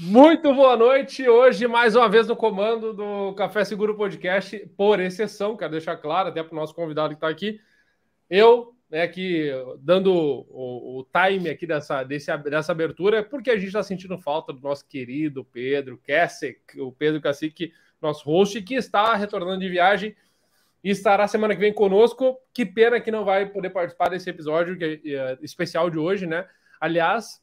Muito boa noite. Hoje, mais uma vez, no comando do Café Seguro Podcast, por exceção, quero deixar claro, até para o nosso convidado que está aqui. Eu, né, aqui dando o, o, time aqui dessa, desse, dessa abertura, porque a gente está sentindo falta do nosso querido Pedro Kessek, o Pedro Cacique, nosso host, que está retornando de viagem e estará semana que vem conosco. Que pena que não vai poder participar desse episódio que é, é especial de hoje, né? Aliás,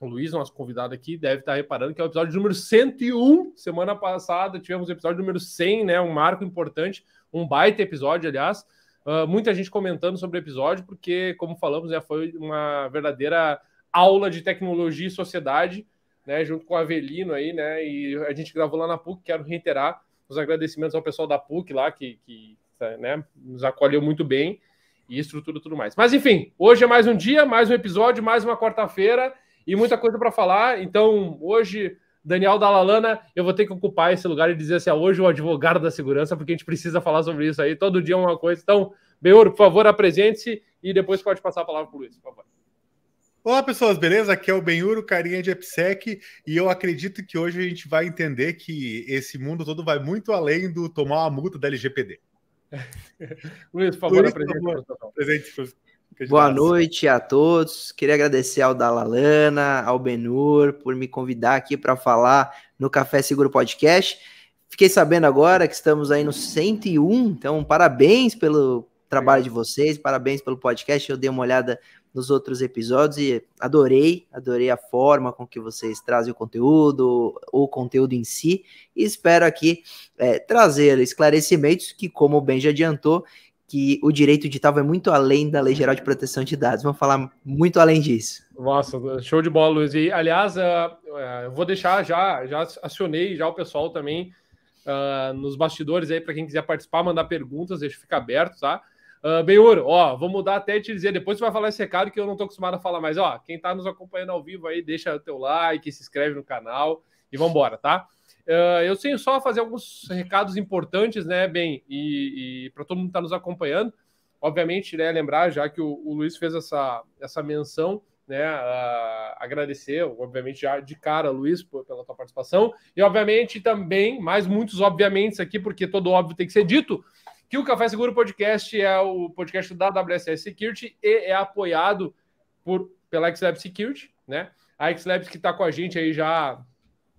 o Luiz, nosso convidado aqui, deve estar reparando que é o episódio número 101. Semana passada tivemos o episódio número 100, né? Um marco importante, um baita episódio, aliás. Uh, muita gente comentando sobre o episódio, porque, como falamos, já foi uma verdadeira aula de tecnologia e sociedade, né? Junto com o Avelino aí, né? E a gente gravou lá na PUC. Quero reiterar os agradecimentos ao pessoal da PUC lá, que, que né, nos acolheu muito bem e estrutura tudo mais. Mas enfim, hoje é mais um dia, mais um episódio, mais uma quarta-feira e muita coisa para falar. Então, hoje, Daniel Dalalana, eu vou ter que ocupar esse lugar e dizer assim: ah, hoje o advogado da segurança, porque a gente precisa falar sobre isso aí. Todo dia é uma coisa. Então, Beor, por favor, apresente-se e depois pode passar a palavra para o Luiz, por favor. Olá, pessoas, beleza? Aqui é o Benhuro, carinha de EPSEC, e eu acredito que hoje a gente vai entender que esse mundo todo vai muito além do tomar uma multa da LGPD. Luiz, por favor, Luiz, apresente. Por favor, Boa noite a todos. Queria agradecer ao Dalalana, ao Benur, por me convidar aqui para falar no Café Seguro Podcast. Fiquei sabendo agora que estamos aí no 101, então parabéns pelo trabalho de vocês, parabéns pelo podcast. Eu dei uma olhada nos outros episódios e adorei, adorei a forma com que vocês trazem o conteúdo, o conteúdo em si, e espero aqui é, trazer esclarecimentos que, como o Ben já adiantou, que o direito digital vai muito além da Lei Geral de Proteção de Dados. Vamos falar muito além disso. Nossa, show de bola, Luiz. E, aliás, uh, uh, vou deixar já, já acionei já o pessoal também uh, nos bastidores aí para quem quiser participar, mandar perguntas, deixa ficar aberto, tá? Uh, Benhur, ó, vou mudar até te dizer, depois você vai falar esse recado que eu não estou acostumado a falar, mas ó, quem está nos acompanhando ao vivo aí, deixa o teu like, se inscreve no canal e vamos embora, tá? Uh, eu tenho só fazer alguns recados importantes, né, bem, e, e para todo mundo que está nos acompanhando, obviamente, né, lembrar já que o, o Luiz fez essa, essa menção, né, uh, agradecer, obviamente, já de cara, Luiz, por, pela tua participação, e obviamente também, mais muitos obviamente aqui, porque todo óbvio tem que ser dito, que o Café Seguro Podcast é o podcast da WSS Security e é apoiado por, pela XLab Security, né? A XLab que está com a gente aí já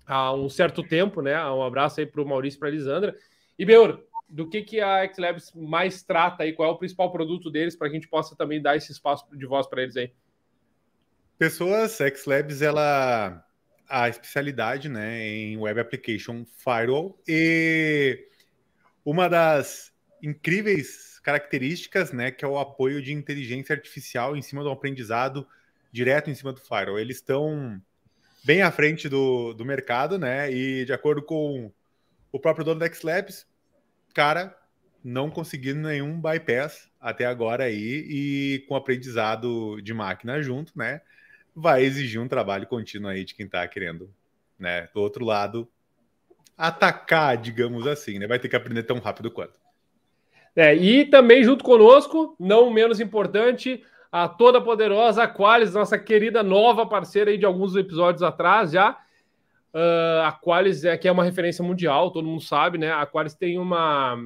há um certo tempo, né? Um abraço aí para o Maurício e para a Lisandra. E, Beur, do que, que a XLabs mais trata aí? Qual é o principal produto deles para que a gente possa também dar esse espaço de voz para eles aí? Pessoas, XLabs, ela a especialidade né, em Web Application Firewall e uma das incríveis características, né, que é o apoio de inteligência artificial em cima do aprendizado direto em cima do firewall. Eles estão bem à frente do, do mercado, né? E de acordo com o próprio dono da Xlabs, cara, não conseguindo nenhum bypass até agora aí e com aprendizado de máquina junto, né? Vai exigir um trabalho contínuo aí de quem está querendo, né? Do outro lado, atacar, digamos assim, né? Vai ter que aprender tão rápido quanto. É, e também junto conosco, não menos importante, a toda poderosa Aqualis, nossa querida nova parceira aí de alguns episódios atrás já. Uh, a Aqualis é que é uma referência mundial, todo mundo sabe, né? A Aqualis tem uma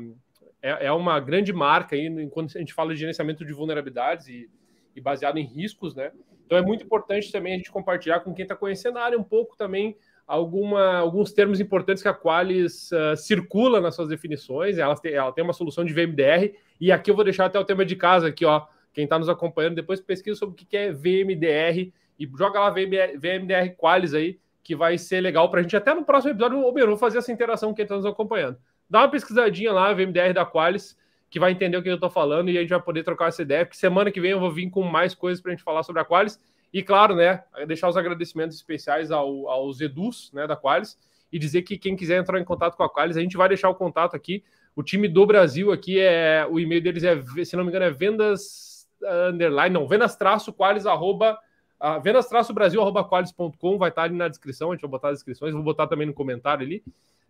é, é, uma grande marca aí quando a gente fala de gerenciamento de vulnerabilidades e, e baseado em riscos, né? Então é muito importante também a gente compartilhar com quem está conhecendo a área um pouco também alguma, alguns termos importantes que a Qualis uh, circula nas suas definições. Ela tem, ela tem uma solução de VMDR, e aqui eu vou deixar até o tema de casa aqui, ó. Quem está nos acompanhando, depois pesquisa sobre o que é VMDR e joga lá VMDR, Qualis aí, que vai ser legal para a gente. Até no próximo episódio, eu vou fazer essa interação com quem está nos acompanhando. Dá uma pesquisadinha lá, VMDR da Qualis, que vai entender o que eu estou falando e a gente vai poder trocar essa ideia, porque semana que vem eu vou vir com mais coisas para a gente falar sobre a Qualis. E claro, né, deixar os agradecimentos especiais ao, aos Edus, né, da Qualis, e dizer que quem quiser entrar em contato com a Qualis, a gente vai deixar o contato aqui. O time do Brasil aqui é, o e-mail deles é, se não me engano, é vendas underline, não, vendas traço qualis arroba uh, vendas traço brasil arroba qualis.com, vai estar ali na descrição, a gente vai botar as descrições, vou botar também no comentário ali,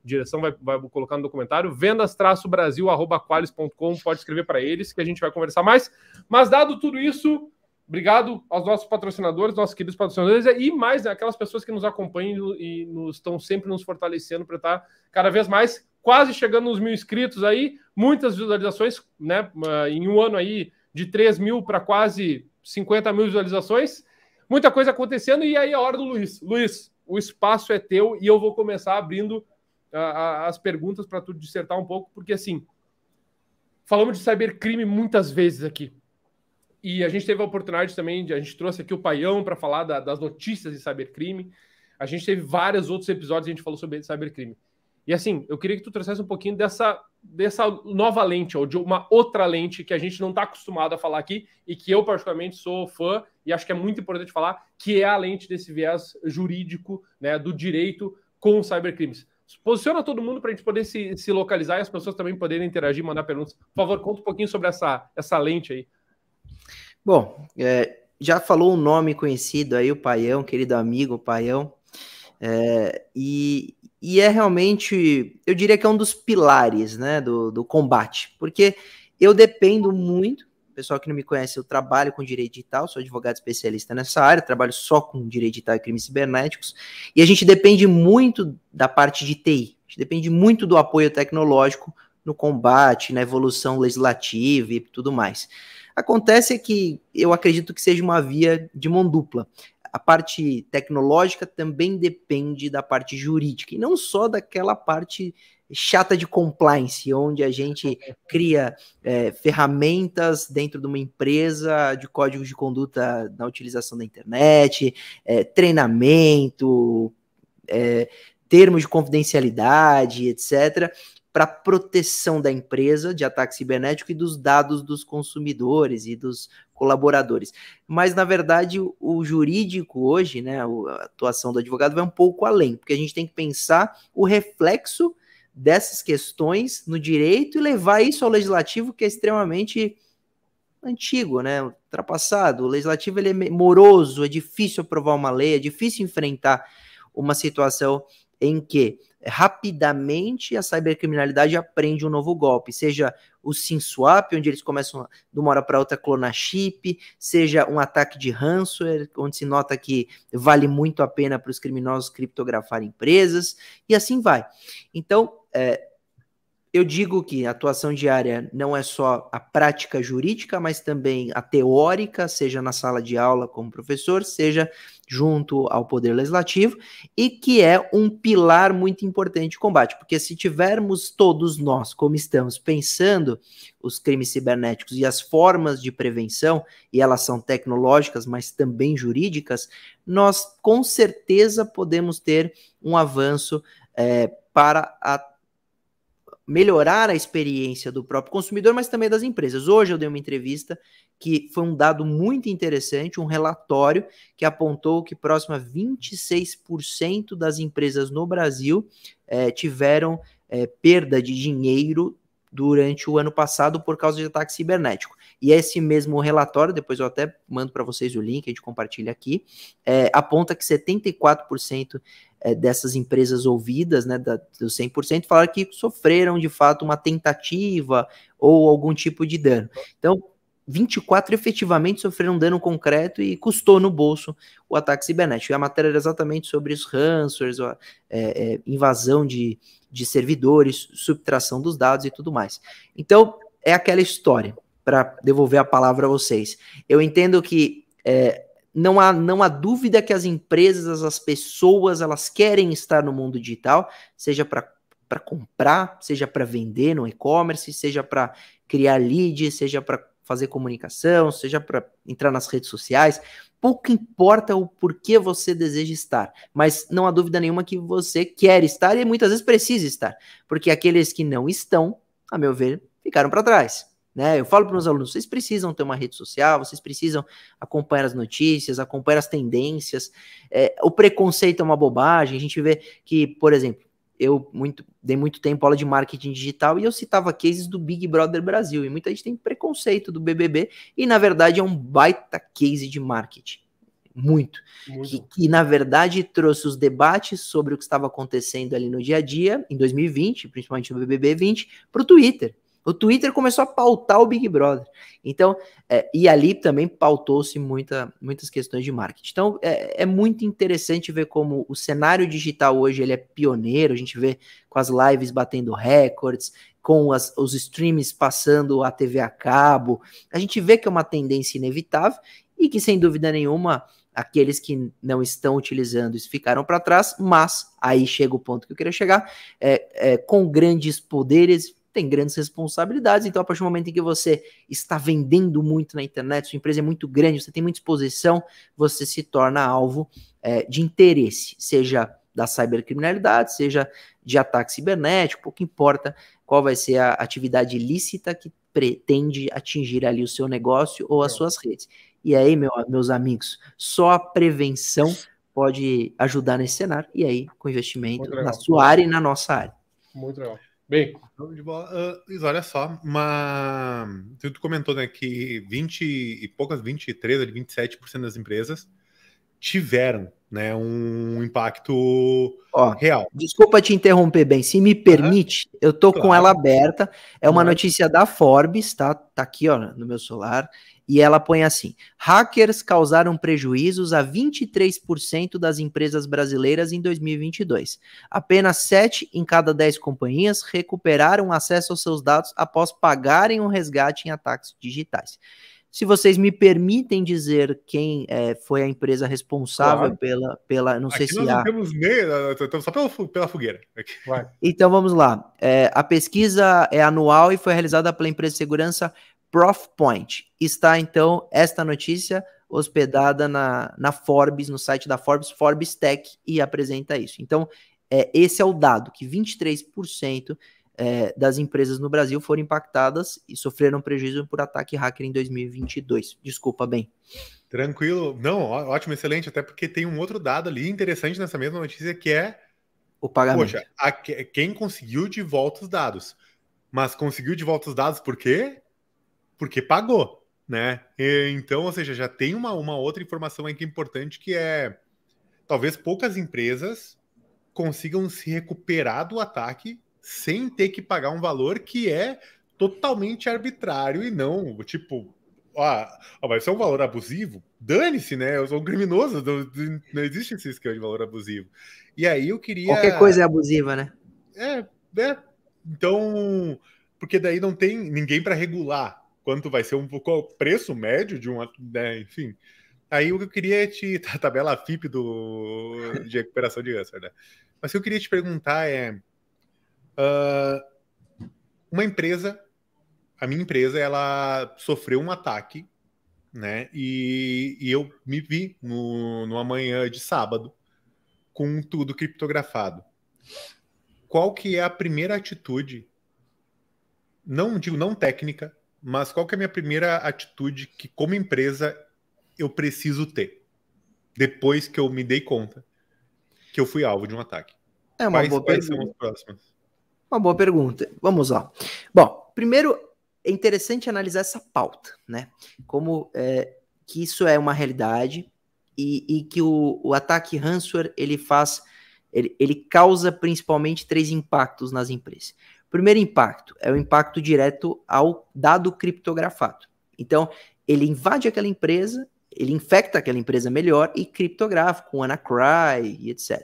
direção vai, vai colocar no documentário, vendas traço brasil arroba qualis.com, pode escrever para eles que a gente vai conversar mais, mas dado tudo isso, Obrigado aos nossos patrocinadores, nossos queridos patrocinadores e mais né, aquelas pessoas que nos acompanham e nos, estão sempre nos fortalecendo para estar cada vez mais quase chegando nos mil inscritos aí, muitas visualizações, né? Em um ano aí de 3 mil para quase 50 mil visualizações, muita coisa acontecendo e aí é a hora do Luiz. Luiz, o espaço é teu e eu vou começar abrindo a, a, as perguntas para tu dissertar um pouco, porque assim, falamos de cybercrime muitas vezes aqui. E a gente teve a oportunidade também, de, a gente trouxe aqui o Paião para falar da, das notícias de cybercrime. A gente teve vários outros episódios a gente falou sobre cybercrime. E assim, eu queria que tu trouxesse um pouquinho dessa, dessa nova lente, ou de uma outra lente que a gente não está acostumado a falar aqui e que eu, particularmente, sou fã e acho que é muito importante falar, que é a lente desse viés jurídico, né, do direito com cybercrimes. Posiciona todo mundo para a gente poder se, se localizar e as pessoas também poderem interagir, mandar perguntas. Por favor, conta um pouquinho sobre essa, essa lente aí. Bom, é, já falou um nome conhecido aí, o Paião, querido amigo, Paião. É, e, e, é realmente, eu diria que é um dos pilares né, do, do combate, porque eu dependo muito, pessoal que não me conhece, eu trabalho com direito digital, sou advogado especialista nessa área, trabalho só com direito digital e crimes cibernéticos, e a gente depende muito da parte de TI, a gente depende muito do apoio tecnológico no combate, na evolução legislativa e tudo mais. Acontece que eu acredito que seja uma via de mão dupla. A parte tecnológica também depende da parte jurídica, e não só daquela parte chata de compliance, onde a gente cria é, ferramentas dentro de uma empresa de códigos de conduta na utilização da internet, é, treinamento, é, termos de confidencialidade, etc para proteção da empresa de ataque cibernético e dos dados dos consumidores e dos colaboradores. Mas, na verdade, o, jurídico hoje, né, a atuação do advogado vai um pouco além, porque a gente tem que pensar o reflexo dessas questões no direito e levar isso ao legislativo, que é extremamente antigo, né, ultrapassado. O legislativo ele é moroso, é difícil aprovar uma lei, é difícil enfrentar uma situação em que rapidamente a cybercriminalidade aprende um novo golpe, seja o SIM swap, onde eles começam de uma hora para outra a clonar chip, seja um ataque de ransomware, onde se nota que vale muito a pena para os criminosos criptografar empresas, e assim vai. Então, é, eu digo que a atuação diária não é só a prática jurídica, mas também a teórica, seja na sala de aula como professor, seja junto ao Poder Legislativo, e que é um pilar muito importante de combate, porque se tivermos todos nós, como estamos, pensando os crimes cibernéticos e as formas de prevenção, e elas são tecnológicas, mas também jurídicas, nós com certeza podemos ter um avanço é, para a melhorar a experiência do próprio consumidor, mas também das empresas. Hoje eu dei uma entrevista que foi um dado muito interessante, um relatório que apontou que próximo a 26% das empresas no Brasil é, tiveram é, perda de dinheiro durante o ano passado por causa de ataque cibernético. E esse mesmo relatório, depois eu até mando para vocês o link, a gente compartilha aqui, é, aponta que 74% é, dessas empresas ouvidas, né, da, dos 100%, falaram que sofreram de fato uma tentativa ou algum tipo de dano. Então, 24 efetivamente sofreram dano concreto e custou no bolso o ataque cibernético. E a matéria era exatamente sobre os ransomwares, é, é, invasão de, de servidores, subtração dos dados e tudo mais. Então, é aquela história, para devolver a palavra a vocês. Eu entendo que é, não há, não há dúvida que as empresas, as pessoas, elas querem estar no mundo digital, seja para comprar, seja para vender no e-commerce, seja para criar lead, seja para fazer comunicação, seja para entrar nas redes sociais. Pouco importa o porquê você deseja estar, mas não há dúvida nenhuma que você quer estar e muitas vezes precisa estar, porque aqueles que não estão, a meu ver, ficaram para trás. Né? Eu falo para os alunos: vocês precisam ter uma rede social, vocês precisam acompanhar as notícias, acompanhar as tendências. É, o preconceito é uma bobagem. A gente vê que, por exemplo, eu muito, dei muito tempo aula de marketing digital e eu citava cases do Big Brother Brasil. E muita gente tem preconceito do BBB e, na verdade, é um baita case de marketing. Muito. muito. Que, que, na verdade, trouxe os debates sobre o que estava acontecendo ali no dia a dia, em 2020, principalmente no BBB 20, para o Twitter. O Twitter começou a pautar o Big Brother. Então, é, e ali também pautou-se muita, muitas questões de marketing. Então, é, é, muito interessante ver como o cenário digital hoje ele é pioneiro. A gente vê com as lives batendo recordes, com as, os streams passando a TV a cabo. A gente vê que é uma tendência inevitável e que, sem dúvida nenhuma, aqueles que não estão utilizando isso ficaram para trás, mas aí chega o ponto que eu queria chegar, é, é, com grandes poderes tem grandes responsabilidades. Então, a partir do momento em que você está vendendo muito na internet, sua empresa é muito grande, você tem muita exposição, você se torna alvo é, de interesse, seja da cybercriminalidade, seja de ataque cibernético, pouco importa qual vai ser a atividade ilícita que pretende atingir ali o seu negócio ou as suas redes. E aí, meu, meus amigos, só a prevenção pode ajudar nesse cenário, e aí, com investimento na sua área e na nossa área. Muito legal. Bem. De bola. Uh, olha só, uma. Tu comentou né, que 20 e poucas, 23 ou 27% das empresas tiveram né, um impacto Ó, real. Desculpa te interromper, bem. Se me permite, uhum. eu tô claro. com ela aberta. É uma notícia da Forbes, tá? Tá aqui, ó, no meu celular. E ela põe assim: hackers causaram prejuízos a 23% das empresas brasileiras em 2022. Apenas 7 em cada 10 companhias recuperaram acesso aos seus dados após pagarem um resgate em ataques digitais. Se vocês me permitem dizer quem é, foi a empresa responsável claro. pela, pela. Não sei Aqui se nós há. Não temos meio, estamos só pela, pela fogueira. Então vamos lá. É, a pesquisa é anual e foi realizada pela empresa de segurança ProfPoint. Está então esta notícia hospedada na, na Forbes, no site da Forbes, Forbes Tech, e apresenta isso. Então, é, esse é o dado, que 23% é, das empresas no Brasil foram impactadas e sofreram prejuízo por ataque hacker em 2022. Desculpa, bem. Tranquilo. Não, ótimo, excelente, até porque tem um outro dado ali interessante nessa mesma notícia que é o pagamento. Poxa, a, quem conseguiu de volta os dados. Mas conseguiu de volta os dados por quê? Porque pagou, né? Então, ou seja, já tem uma, uma outra informação aí que é importante que é talvez poucas empresas consigam se recuperar do ataque sem ter que pagar um valor que é totalmente arbitrário e não, tipo, ó, ó vai ser um valor abusivo? Dane-se, né? Eu sou um criminoso, não, não existe esse esquema de valor abusivo. E aí eu queria. Qualquer coisa é abusiva, né? É, é. Então, porque daí não tem ninguém para regular quanto vai ser um o preço médio de um, né, enfim. Aí o que eu queria te a tabela FIP do de recuperação de câncer, né? Mas o que eu queria te perguntar é uh, uma empresa, a minha empresa, ela sofreu um ataque, né? E, e eu me vi no, numa manhã de sábado com tudo criptografado. Qual que é a primeira atitude? Não digo não técnica, mas qual que é a minha primeira atitude que, como empresa, eu preciso ter? Depois que eu me dei conta que eu fui alvo de um ataque. É uma quais, boa quais pergunta. Uma boa pergunta. Vamos lá. Bom, primeiro é interessante analisar essa pauta, né? Como é, que isso é uma realidade e, e que o, o, ataque ransomware ele faz, ele, ele causa principalmente três impactos nas empresas. Primeiro impacto é o impacto direto ao dado criptografado. Então, ele invade aquela empresa, ele infecta aquela empresa melhor e criptografa com Anacry e etc.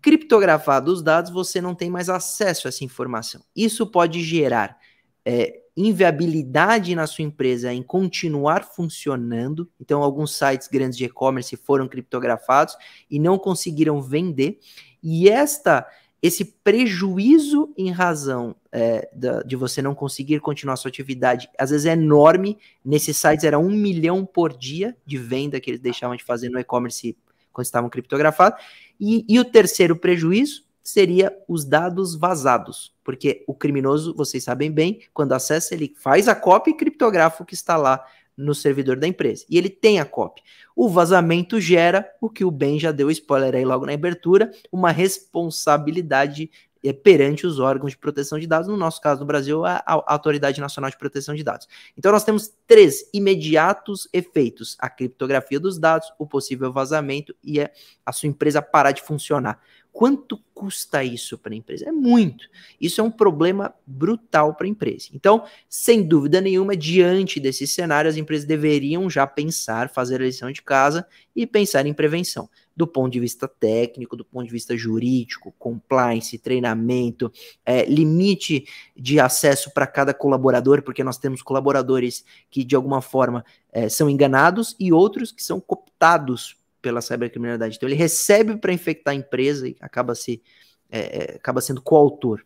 Criptografados os dados, você não tem mais acesso a essa informação. Isso pode gerar é, inviabilidade na sua empresa em continuar funcionando. Então, alguns sites grandes de e-commerce foram criptografados e não conseguiram vender. E esta esse prejuízo em razão é, da, de você não conseguir continuar sua atividade, às vezes é enorme. Nesses sites era um milhão por dia de venda que eles deixavam de fazer no e-commerce quando estavam criptografados. E, e o terceiro prejuízo seria os dados vazados, porque o criminoso, vocês sabem bem, quando acessa, ele faz a cópia e criptografa o que está lá no servidor da empresa. E ele tem a cópia. O vazamento gera o que o Ben já deu spoiler aí logo na abertura, uma responsabilidade é, perante os órgãos de proteção de dados, no nosso caso no Brasil, a, a, Autoridade Nacional de Proteção de Dados. Então nós temos três imediatos efeitos: a criptografia dos dados, o possível vazamento e a, a sua empresa parar de funcionar. Quanto custa isso para a empresa? É muito. Isso é um problema brutal para a empresa. Então, sem dúvida nenhuma, diante desse cenário, as empresas deveriam já pensar, fazer a lição de casa e pensar em prevenção. Do ponto de vista técnico, do ponto de vista jurídico, compliance, treinamento, é, limite de acesso para cada colaborador, porque nós temos colaboradores que, de alguma forma, é, são enganados e outros que são cooptados pela cybercriminalidade. Então ele recebe para infectar a empresa e acaba, se, é, é, acaba sendo coautor.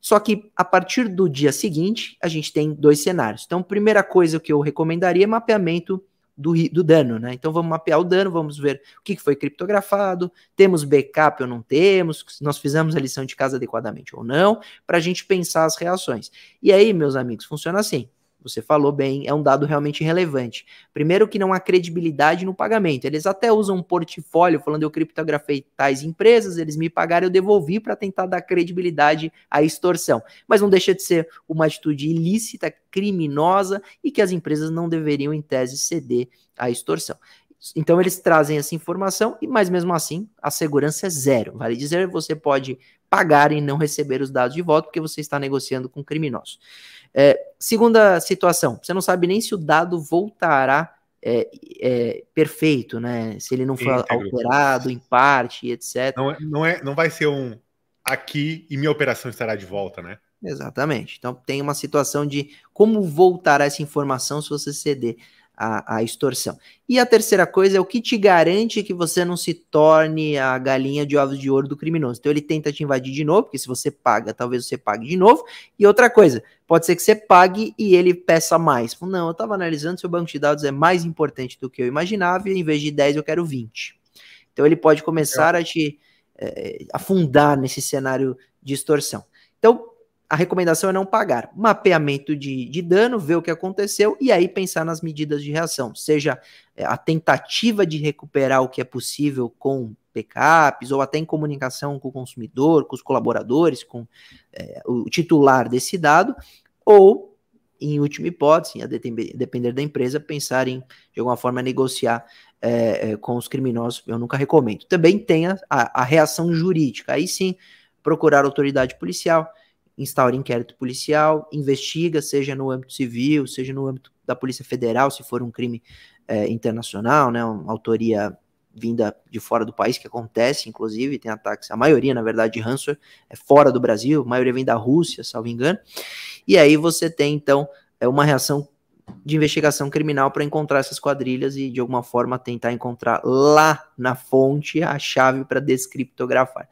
Só que a partir do dia seguinte, a gente tem dois cenários. Então, primeira coisa que eu recomendaria é mapeamento do, do dano, né? Então vamos mapear o dano, vamos ver o que foi criptografado, temos backup ou não temos, nós fizemos a lição de casa adequadamente ou não, para a gente pensar as reações. E aí, meus amigos, funciona assim. Você falou bem, é um dado realmente relevante. Primeiro que não há credibilidade no pagamento. Eles até usam um portfólio falando eu criptografei tais empresas, eles me pagaram, eu devolvi para tentar dar credibilidade à extorsão. Mas não deixa de ser uma atitude ilícita, criminosa e que as empresas não deveriam em tese ceder à extorsão. Então eles trazem essa informação, e mas mesmo assim a segurança é zero. Vale dizer, você pode pagar e não receber os dados de volta porque você está negociando com criminosos. É, segunda situação, você não sabe nem se o dado voltará é, é, perfeito, né? Se ele não for alterado em parte, etc. Não, é, não, é, não vai ser um aqui e minha operação estará de volta, né? Exatamente. Então tem uma situação de como voltará essa informação se você ceder a, a, extorsão. E a terceira coisa é o que te garante que você não se torne a galinha de ovos de ouro do criminoso. Então ele tenta te invadir de novo, porque se você paga, talvez você pague de novo. E outra coisa, pode ser que você pague e ele peça mais. Não, eu estava analisando, seu banco de dados é mais importante do que eu imaginava, e em vez de 10 eu quero 20. Então ele pode começar é. a te é, afundar nesse cenário de extorsão. Então, a recomendação é não pagar. Mapeamento de, de dano, ver o que aconteceu e aí pensar nas medidas de reação, seja é, a tentativa de recuperar o que é possível com backups ou até em comunicação com o consumidor, com os colaboradores, com é, o titular desse dado, ou, em última hipótese, a depender da empresa, pensar em, de alguma forma, negociar é, é, com os criminosos, eu nunca recomendo. Também tem a, a, a reação jurídica, aí sim, procurar autoridade policial, instaura inquérito policial, investiga, seja no âmbito civil, seja no âmbito da Polícia Federal, se for um crime é, internacional, né, uma autoria vinda de fora do país, que acontece, inclusive, tem ataques, a maioria, na verdade, de ransomware é fora do Brasil, a maioria vem da Rússia, salvo engano, e aí você tem, então, é uma reação de investigação criminal para encontrar essas quadrilhas e, de alguma forma, tentar encontrar lá na fonte a chave para descriptografar.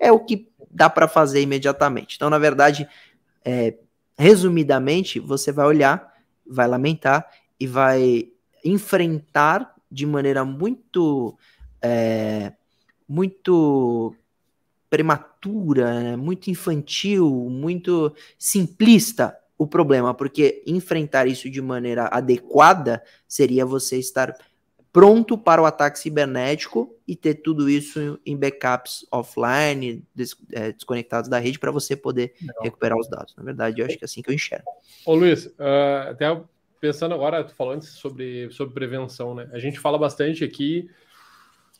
É o que dá para fazer imediatamente. Então, na verdade, é, resumidamente, você vai olhar, vai lamentar e vai enfrentar de maneira muito é, muito prematura, né? muito infantil, muito simplista o problema, porque enfrentar isso de maneira adequada seria você estar pronto para o ataque cibernético e ter tudo isso em backups offline, des, é, desconectados da rede, para você poder Não. recuperar os dados. Na verdade, eu acho que é assim que eu enxergo. Ô Luiz, uh, até pensando agora, tu falou antes sobre, sobre prevenção, né? A gente fala bastante aqui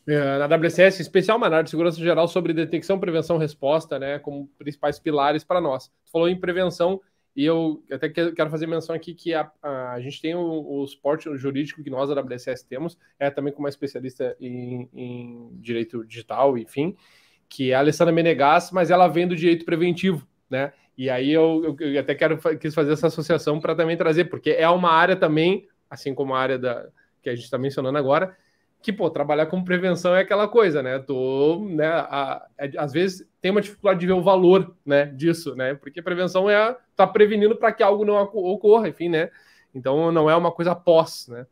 uh, na WCS, especial na área de segurança geral, sobre detecção, prevenção, resposta, né? Como principais pilares para nós. Tu falou em prevenção e eu até quero fazer menção aqui que a, a, a gente tem o, o, suporte jurídico que nós da WSS temos, é também como uma especialista em, em direito digital, enfim, que é a Alessandra Menegas, mas ela vem do direito preventivo, né? E aí eu, eu, eu até quero quis fazer essa associação para também trazer, porque é uma área também, assim como a área da, que a gente está mencionando agora, que, pô, trabalhar com prevenção é aquela coisa, né? Tô, né, a, a, é, às vezes tem uma dificuldade de ver o valor, né, disso, né? Porque prevenção é tá prevenindo para que algo não ocorra, enfim, né? Então não é uma coisa pós, né?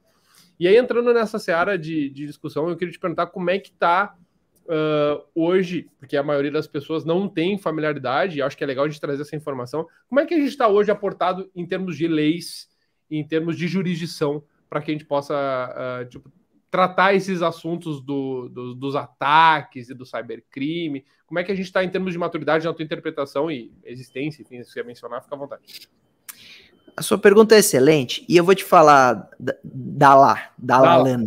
E aí entrando nessa seara de, de discussão, eu queria te perguntar como é que tá uh, hoje, porque a maioria das pessoas não tem familiaridade, e acho que é legal a gente trazer essa informação. Como é que a gente está hoje aportado em termos de leis, em termos de jurisdição, para que a gente possa uh, tipo, tratar esses assuntos do, do, dos ataques e do cybercrime? Como é que a gente está em termos de maturidade na tua interpretação e existência, enfim, se você mencionar, fica à vontade. A sua pergunta é excelente e eu vou te falar da, da lá, da, da Lana.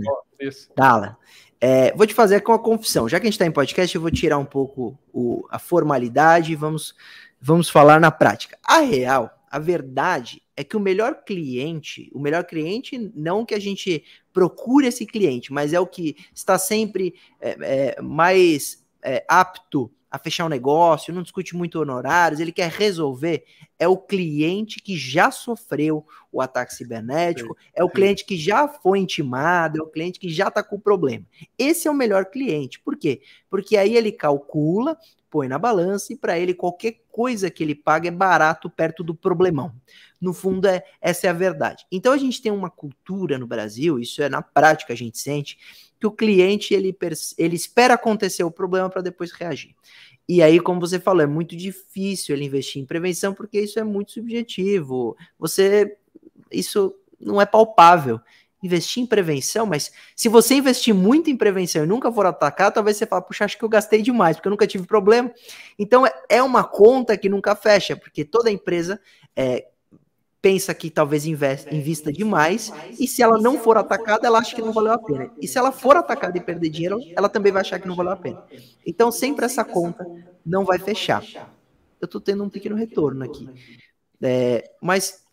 Dala. É, vou te fazer com a confissão. Já que a gente está em podcast, eu vou tirar um pouco o, a formalidade e vamos, vamos falar na prática. A real, a verdade é que o melhor cliente, o melhor cliente, não que a gente procure esse cliente, mas é o que está sempre é, é, mais é, apto a fechar um negócio, não discute muito honorários, ele quer resolver, é o cliente que já sofreu o ataque cibernético, é o cliente que já foi intimado, é o cliente que já está com o problema. Esse é o melhor cliente. Por quê? Porque aí ele calcula, põe na balança e para ele qualquer coisa que ele paga é barato perto do problemão. No fundo, é, essa é a verdade. Então a gente tem uma cultura no Brasil, isso é na prática a gente sente, que o cliente ele, ele espera acontecer o problema para depois reagir. E aí, como você falou, é muito difícil ele investir em prevenção porque isso é muito subjetivo. Você isso não é palpável. Investir em prevenção, mas se você investir muito em prevenção e nunca for atacar, talvez você fale, puxa, acho que eu gastei demais, porque eu nunca tive problema. Então é, é uma conta que nunca fecha, porque toda empresa é, pensa que talvez investe, invista demais, e se ela não for atacada, ela acha que não valeu a pena. E se ela for atacada e perder dinheiro, ela também vai achar que não valeu a pena. Então, sempre essa conta não vai fechar. Eu estou tendo um pequeno retorno aqui. É, mas,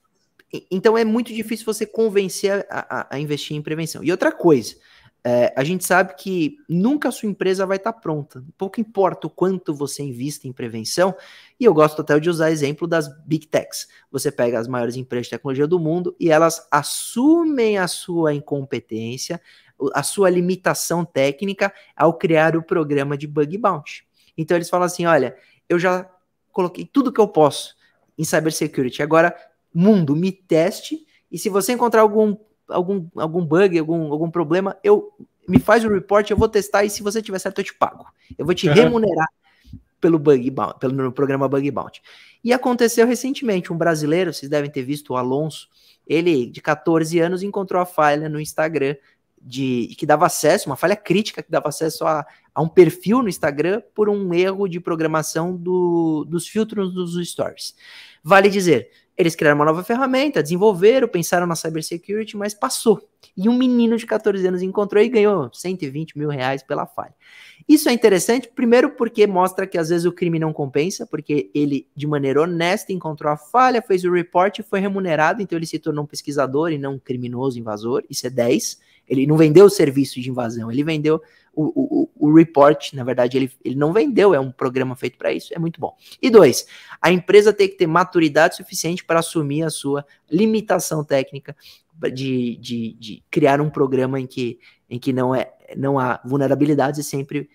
então é muito difícil você convencer a, a, a investir em prevenção. E outra coisa, é, a gente sabe que nunca a sua empresa vai estar tá pronta. Pouco importa o quanto você invista em prevenção, e eu gosto até de usar exemplo das Big Techs. Você pega as maiores empresas de tecnologia do mundo e elas assumem a sua incompetência, a sua limitação técnica ao criar o programa de bug bounty. Então eles falam assim: olha, eu já coloquei tudo que eu posso em cybersecurity. Agora, mundo, me teste. E se você encontrar algum algum, algum bug, algum, algum problema, eu me faz o report, eu vou testar e se você tiver certo eu te pago. Eu vou te uhum. remunerar pelo bug bounty, pelo programa Bug Bounty. E aconteceu recentemente, um brasileiro, vocês devem ter visto o Alonso, ele de 14 anos encontrou a falha no Instagram de que dava acesso, uma falha crítica que dava acesso a, a um perfil no Instagram por um erro de programação do, dos filtros dos stories. Vale dizer, eles criaram uma nova ferramenta, desenvolveram, pensaram na cybersecurity, mas passou. E um menino de 14 anos encontrou e ganhou 120 mil reais pela falha. Isso é interessante, primeiro porque mostra que às vezes o crime não compensa, porque ele, de maneira honesta, encontrou a falha, fez o report e foi remunerado, então ele se tornou um pesquisador e não um criminoso invasor. Isso é 10. Ele não vendeu o serviço de invasão, ele vendeu o, o, o report, na verdade, ele, ele não vendeu, é um programa feito para isso, é muito bom. E dois, a empresa tem que ter maturidade suficiente para assumir a sua limitação técnica de, de, de, criar um programa em que, em que não, é, não há vulnerabilidades e sempre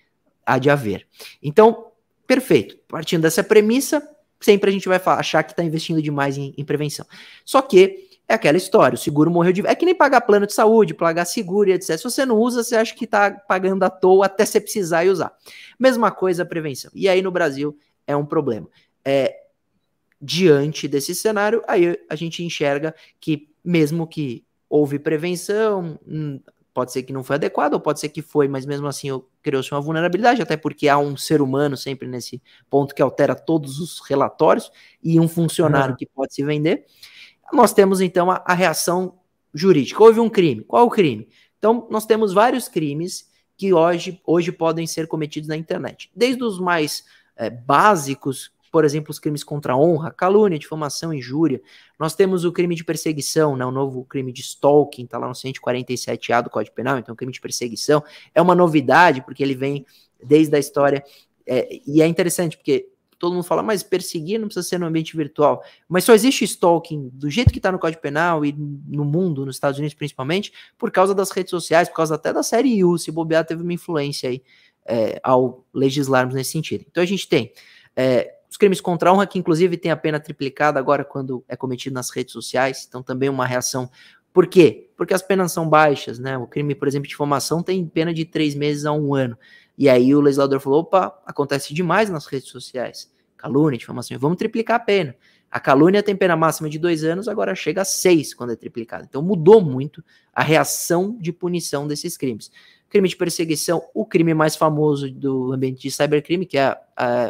há de haver. Então, perfeito. Partindo dessa premissa, sempre a gente vai achar que está investindo demais em, em prevenção. Só que é aquela história, o seguro morreu de. É que nem pagar plano de saúde, pagar seguro e etc. Se você não usa, você acha que está pagando à toa até você precisar e usar. Mesma coisa a prevenção. E aí no Brasil é um problema. É, diante desse cenário, aí a gente enxerga que, mesmo que houve prevenção, hum, pode ser que não foi adequado, ou pode ser que foi, mas mesmo assim criou-se uma vulnerabilidade, até porque há um ser humano sempre nesse ponto que altera todos os relatórios e um funcionário uhum. que pode se vender nós temos então a, a reação jurídica. Houve um crime. Qual o crime? Então, nós temos vários crimes que hoje, hoje podem ser cometidos na internet. Desde os mais é, básicos, por exemplo, os crimes contra a honra, calúnia, difamação, injúria. Nós temos o crime de perseguição, né, o novo crime de stalking, está lá no 147A do Código Penal, então crime de perseguição. É uma novidade, porque ele vem desde a história. É, e é interessante, porque todo mundo fala, mas perseguir não precisa ser no ambiente virtual. Mas só existe stalking do jeito que está no Código Penal e no mundo, nos Estados Unidos principalmente, por causa das redes sociais, por causa até da série U, se bobear, teve uma influência aí é, ao legislarmos nesse sentido. Então a gente tem é, os crimes contra a honra, que inclusive tem a pena triplicada agora quando é cometido nas redes sociais, então também uma reação. Por quê? Porque as penas são baixas, né? O crime, por exemplo, de difamação tem pena de três meses a um ano. E aí o legislador falou: opa, acontece demais nas redes sociais calúnia, difamação, vamos triplicar a pena. A calúnia tem pena máxima de dois anos, agora chega a seis quando é triplicada. Então mudou muito a reação de punição desses crimes. Crime de perseguição, o crime mais famoso do ambiente de cybercrime, que é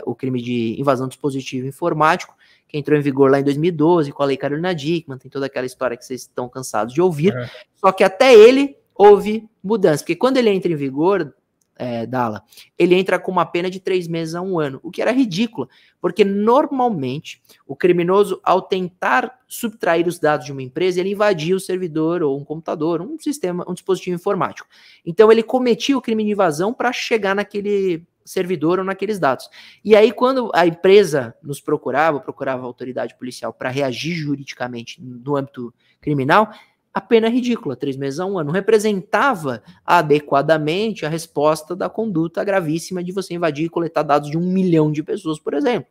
o crime de invasão do dispositivo informático, que entrou em vigor lá em 2012 com a lei Carolina Dickman, tem toda aquela história que vocês estão cansados de ouvir. É. Só que até ele houve mudança. Porque quando ele entra em vigor, é, Dala, ele entra com uma pena de três meses a um ano, o que era ridículo, porque normalmente o criminoso, ao tentar subtrair os dados de uma empresa, ele invadia o servidor ou um computador, um sistema, um dispositivo informático. Então ele cometia o crime de invasão para chegar naquele servidor ou naqueles dados. E aí, quando a empresa nos procurava, procurava a autoridade policial para reagir juridicamente no âmbito criminal, a pena é ridícula, três meses a um ano, representava adequadamente a resposta da conduta gravíssima de você invadir e coletar dados de um milhão de pessoas, por exemplo.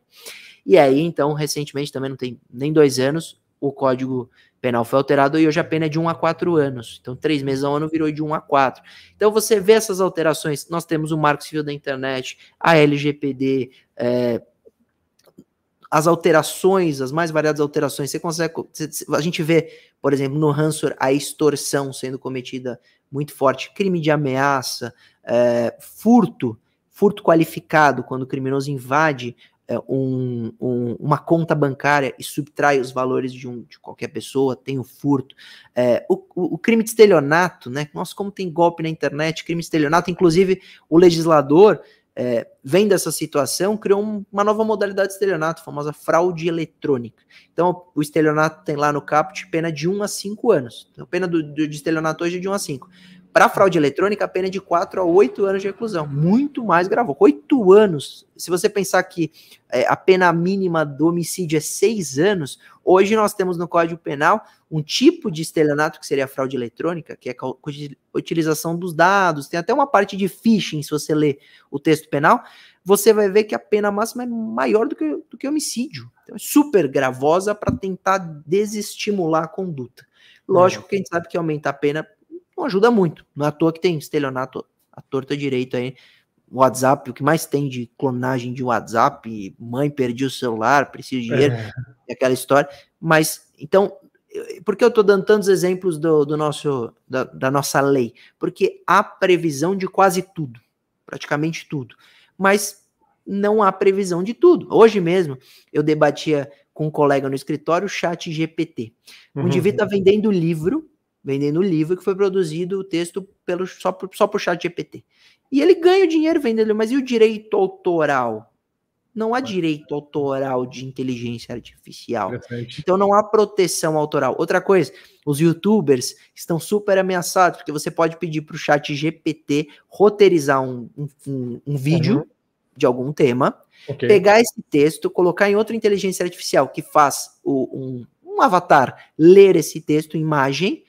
E aí, então, recentemente, também não tem nem dois anos, o Código Penal foi alterado e hoje a pena é de um a quatro anos. Então, três meses a um ano virou de um a quatro. Então, você vê essas alterações. Nós temos o Marco Civil da Internet, a LGPD, é, as alterações, as mais variadas alterações, você consegue. A gente vê, por exemplo, no Hansor, a extorsão sendo cometida muito forte, crime de ameaça, é, furto, furto qualificado, quando o criminoso invade é, um, um, uma conta bancária e subtrai os valores de, um, de qualquer pessoa, tem o furto. É, o, o, crime de estelionato, né? Nossa, como tem golpe na internet, crime de estelionato, inclusive o legislador é, vendo essa situação, criou um, uma nova modalidade de estelionato, a famosa fraude eletrônica. Então, o estelionato tem lá no caput pena de 1 a 5 anos. Então, a pena do, do, de estelionato hoje é de 1 a 5. Para fraude eletrônica, a pena é de 4 a 8 anos de reclusão. Muito mais gravou. 8 anos. Se você pensar que é, a pena mínima do homicídio é 6 anos, hoje nós temos no Código Penal um tipo de estelionato que seria a fraude eletrônica, que é a utilização dos dados. Tem até uma parte de phishing, se você ler o texto penal, você vai ver que a pena máxima é maior do que, do que homicídio. Então, é super gravosa para tentar desestimular a conduta. Lógico que a gente sabe que aumentar a pena não ajuda muito. Não é à toa que tem estelionato à torta direito aí. WhatsApp, o que mais tem de clonagem de WhatsApp, mãe perdi o celular, preciso de dinheiro, é. é aquela história. Mas, então, por que eu estou dando tantos exemplos do, do nosso, da, da, nossa lei? Porque há previsão de quase tudo, praticamente tudo. Mas não há previsão de tudo. Hoje mesmo, eu debatia com um colega no escritório o chat GPT. O uhum. indivíduo está vendendo livro vendendo o livro que foi produzido o texto pelo, só, só por chat GPT. E ele ganha o dinheiro vendendo, mas e o direito autoral? Não há direito autoral de inteligência artificial. Então não há proteção autoral. Outra coisa, os youtubers estão super ameaçados, porque você pode pedir para o chat GPT roteirizar um, um, um vídeo uhum. de algum tema, okay. pegar esse texto, colocar em outra inteligência artificial que faz o, um, um avatar ler esse texto, imagem,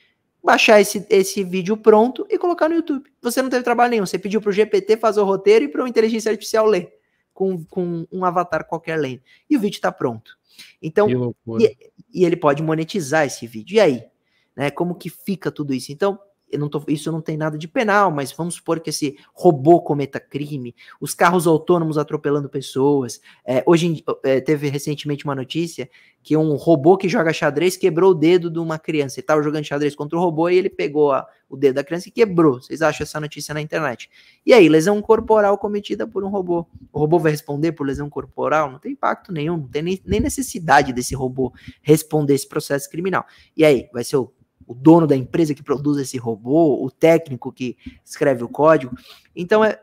baixar esse, esse vídeo pronto e colocar no YouTube. Você não teve trabalho nenhum, você pediu para o GPT fazer o roteiro e para uma inteligência artificial ler, com, com um avatar qualquer lendo. E o vídeo está pronto. Então, e, e, ele pode monetizar esse vídeo. E aí? Né, como que fica tudo isso? Então, não tô, isso não tem nada de penal, mas vamos supor que esse robô cometa crime, os carros autônomos atropelando pessoas. É, hoje é, teve recentemente uma notícia que um robô que joga xadrez quebrou o dedo de uma criança. Ele estava jogando xadrez contra o robô e ele pegou a, o dedo da criança e quebrou. Vocês acham essa notícia na internet? E aí, lesão corporal cometida por um robô. O robô vai responder por lesão corporal? Não tem impacto nenhum, não tem nem, nem necessidade desse robô responder esse processo criminal. E aí, vai ser o o dono da empresa que produz esse robô, o técnico que escreve o código. Então, é,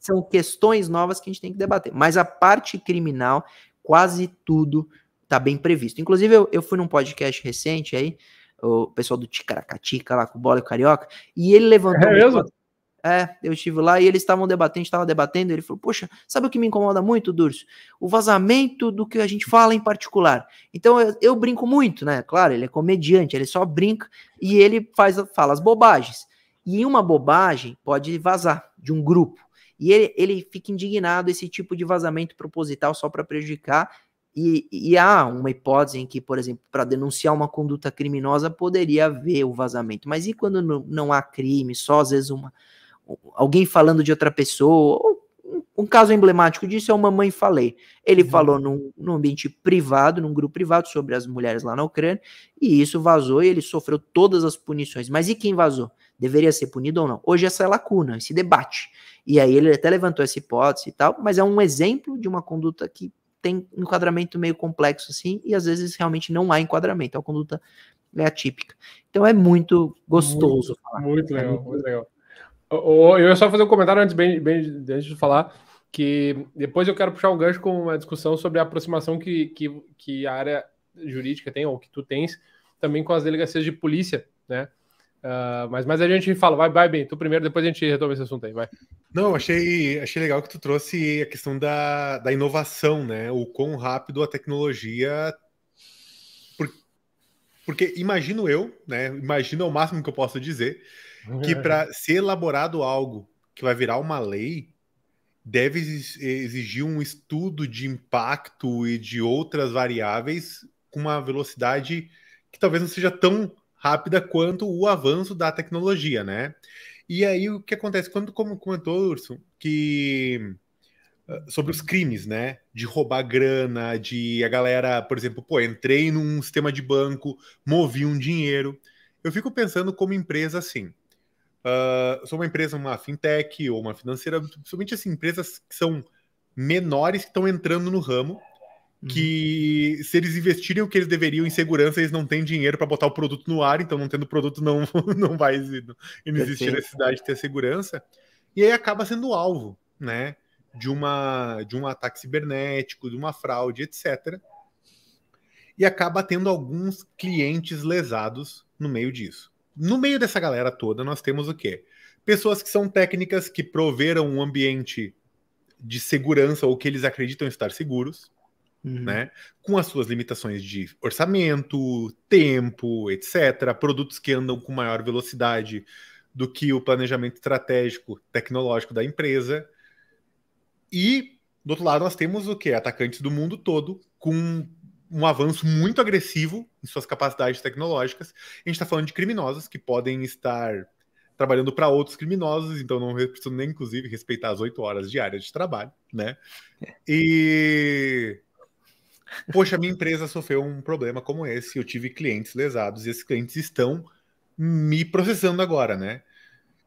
são questões novas que a gente tem que debater. Mas a parte criminal, quase tudo está bem previsto. Inclusive, eu, eu fui num podcast recente aí, o pessoal do Ticaracatica lá com o Bola e o Carioca, e ele levantou. É mesmo? É, eu estive lá e eles estavam debatendo, estava debatendo, ele falou, poxa, sabe o que me incomoda muito, Durso? O vazamento do que a gente fala em particular. Então eu, eu, brinco muito, né? Claro, ele é comediante, ele só brinca e ele faz, fala as bobagens. E uma bobagem pode vazar de um grupo. E ele, ele fica indignado esse tipo de vazamento proposital só para prejudicar. E, e, há uma hipótese em que, por exemplo, para denunciar uma conduta criminosa poderia haver o vazamento. Mas e quando não, não há crime, só às vezes uma, alguém falando de outra pessoa. Um caso emblemático disso é o Mamãe Falei. Ele uhum. falou num, num, ambiente privado, num grupo privado, sobre as mulheres lá na Ucrânia, e isso vazou e ele sofreu todas as punições. Mas e quem vazou? Deveria ser punido ou não? Hoje essa é lacuna, esse debate. E aí ele até levantou essa hipótese e tal, mas é um exemplo de uma conduta que tem enquadramento meio complexo assim, e às vezes realmente não há enquadramento, a conduta é atípica. Então é muito gostoso. Muito, muito legal, é muito, muito legal. Eu ia só fazer um comentário antes, bem, bem antes de falar, que depois eu quero puxar um gancho com uma discussão sobre a aproximação que, que, que a área jurídica tem, ou que tu tens, também com as delegacias de polícia, né? Uh, mas, mas a gente fala, vai, vai bem, tu primeiro, depois a gente retoma esse assunto aí, vai. Não, achei, achei legal que tu trouxe a questão da, da inovação, né? O quão rápido a tecnologia. Por, porque imagino eu, né? Imagino ao máximo que eu posso dizer, que para ser elaborado algo que vai virar uma lei, deve exigir um estudo de impacto e de outras variáveis com uma velocidade que talvez não seja tão rápida quanto o avanço da tecnologia, né? E aí o que acontece quando como comentou Urso que ah, sobre os crimes, né? De roubar grana, de a galera, por exemplo, pô, entrei num sistema de banco, movi um dinheiro. Eu fico pensando como empresa assim. Uh, sou uma empresa, uma fintech ou uma financeira, principalmente assim, empresas que são menores que estão entrando no ramo que se eles investirem o que eles deveriam em segurança, eles não têm dinheiro para botar o produto no ar, então não tendo produto não, não vai não, existir necessidade de ter segurança. E aí acaba sendo alvo, né, de uma de um ataque cibernético, de uma fraude, etc. E acaba tendo alguns clientes lesados no meio disso. No meio dessa galera toda, nós temos o quê? Pessoas que são técnicas que proveram um ambiente de segurança ou que eles acreditam estar seguros uhum. né? Com as suas limitações de orçamento, tempo, etc. Produtos que andam com maior velocidade do que o planejamento estratégico tecnológico da empresa. E, do outro lado, nós temos o que? Atacantes do mundo todo com um avanço muito agressivo em suas capacidades tecnológicas. A gente está falando de criminosos que podem estar trabalhando para outros criminosos, então não precisam nem, inclusive, respeitar as oito horas diárias de trabalho, né? É. E Poxa, minha empresa sofreu um problema como esse, eu tive clientes lesados e esses clientes estão me processando agora, né?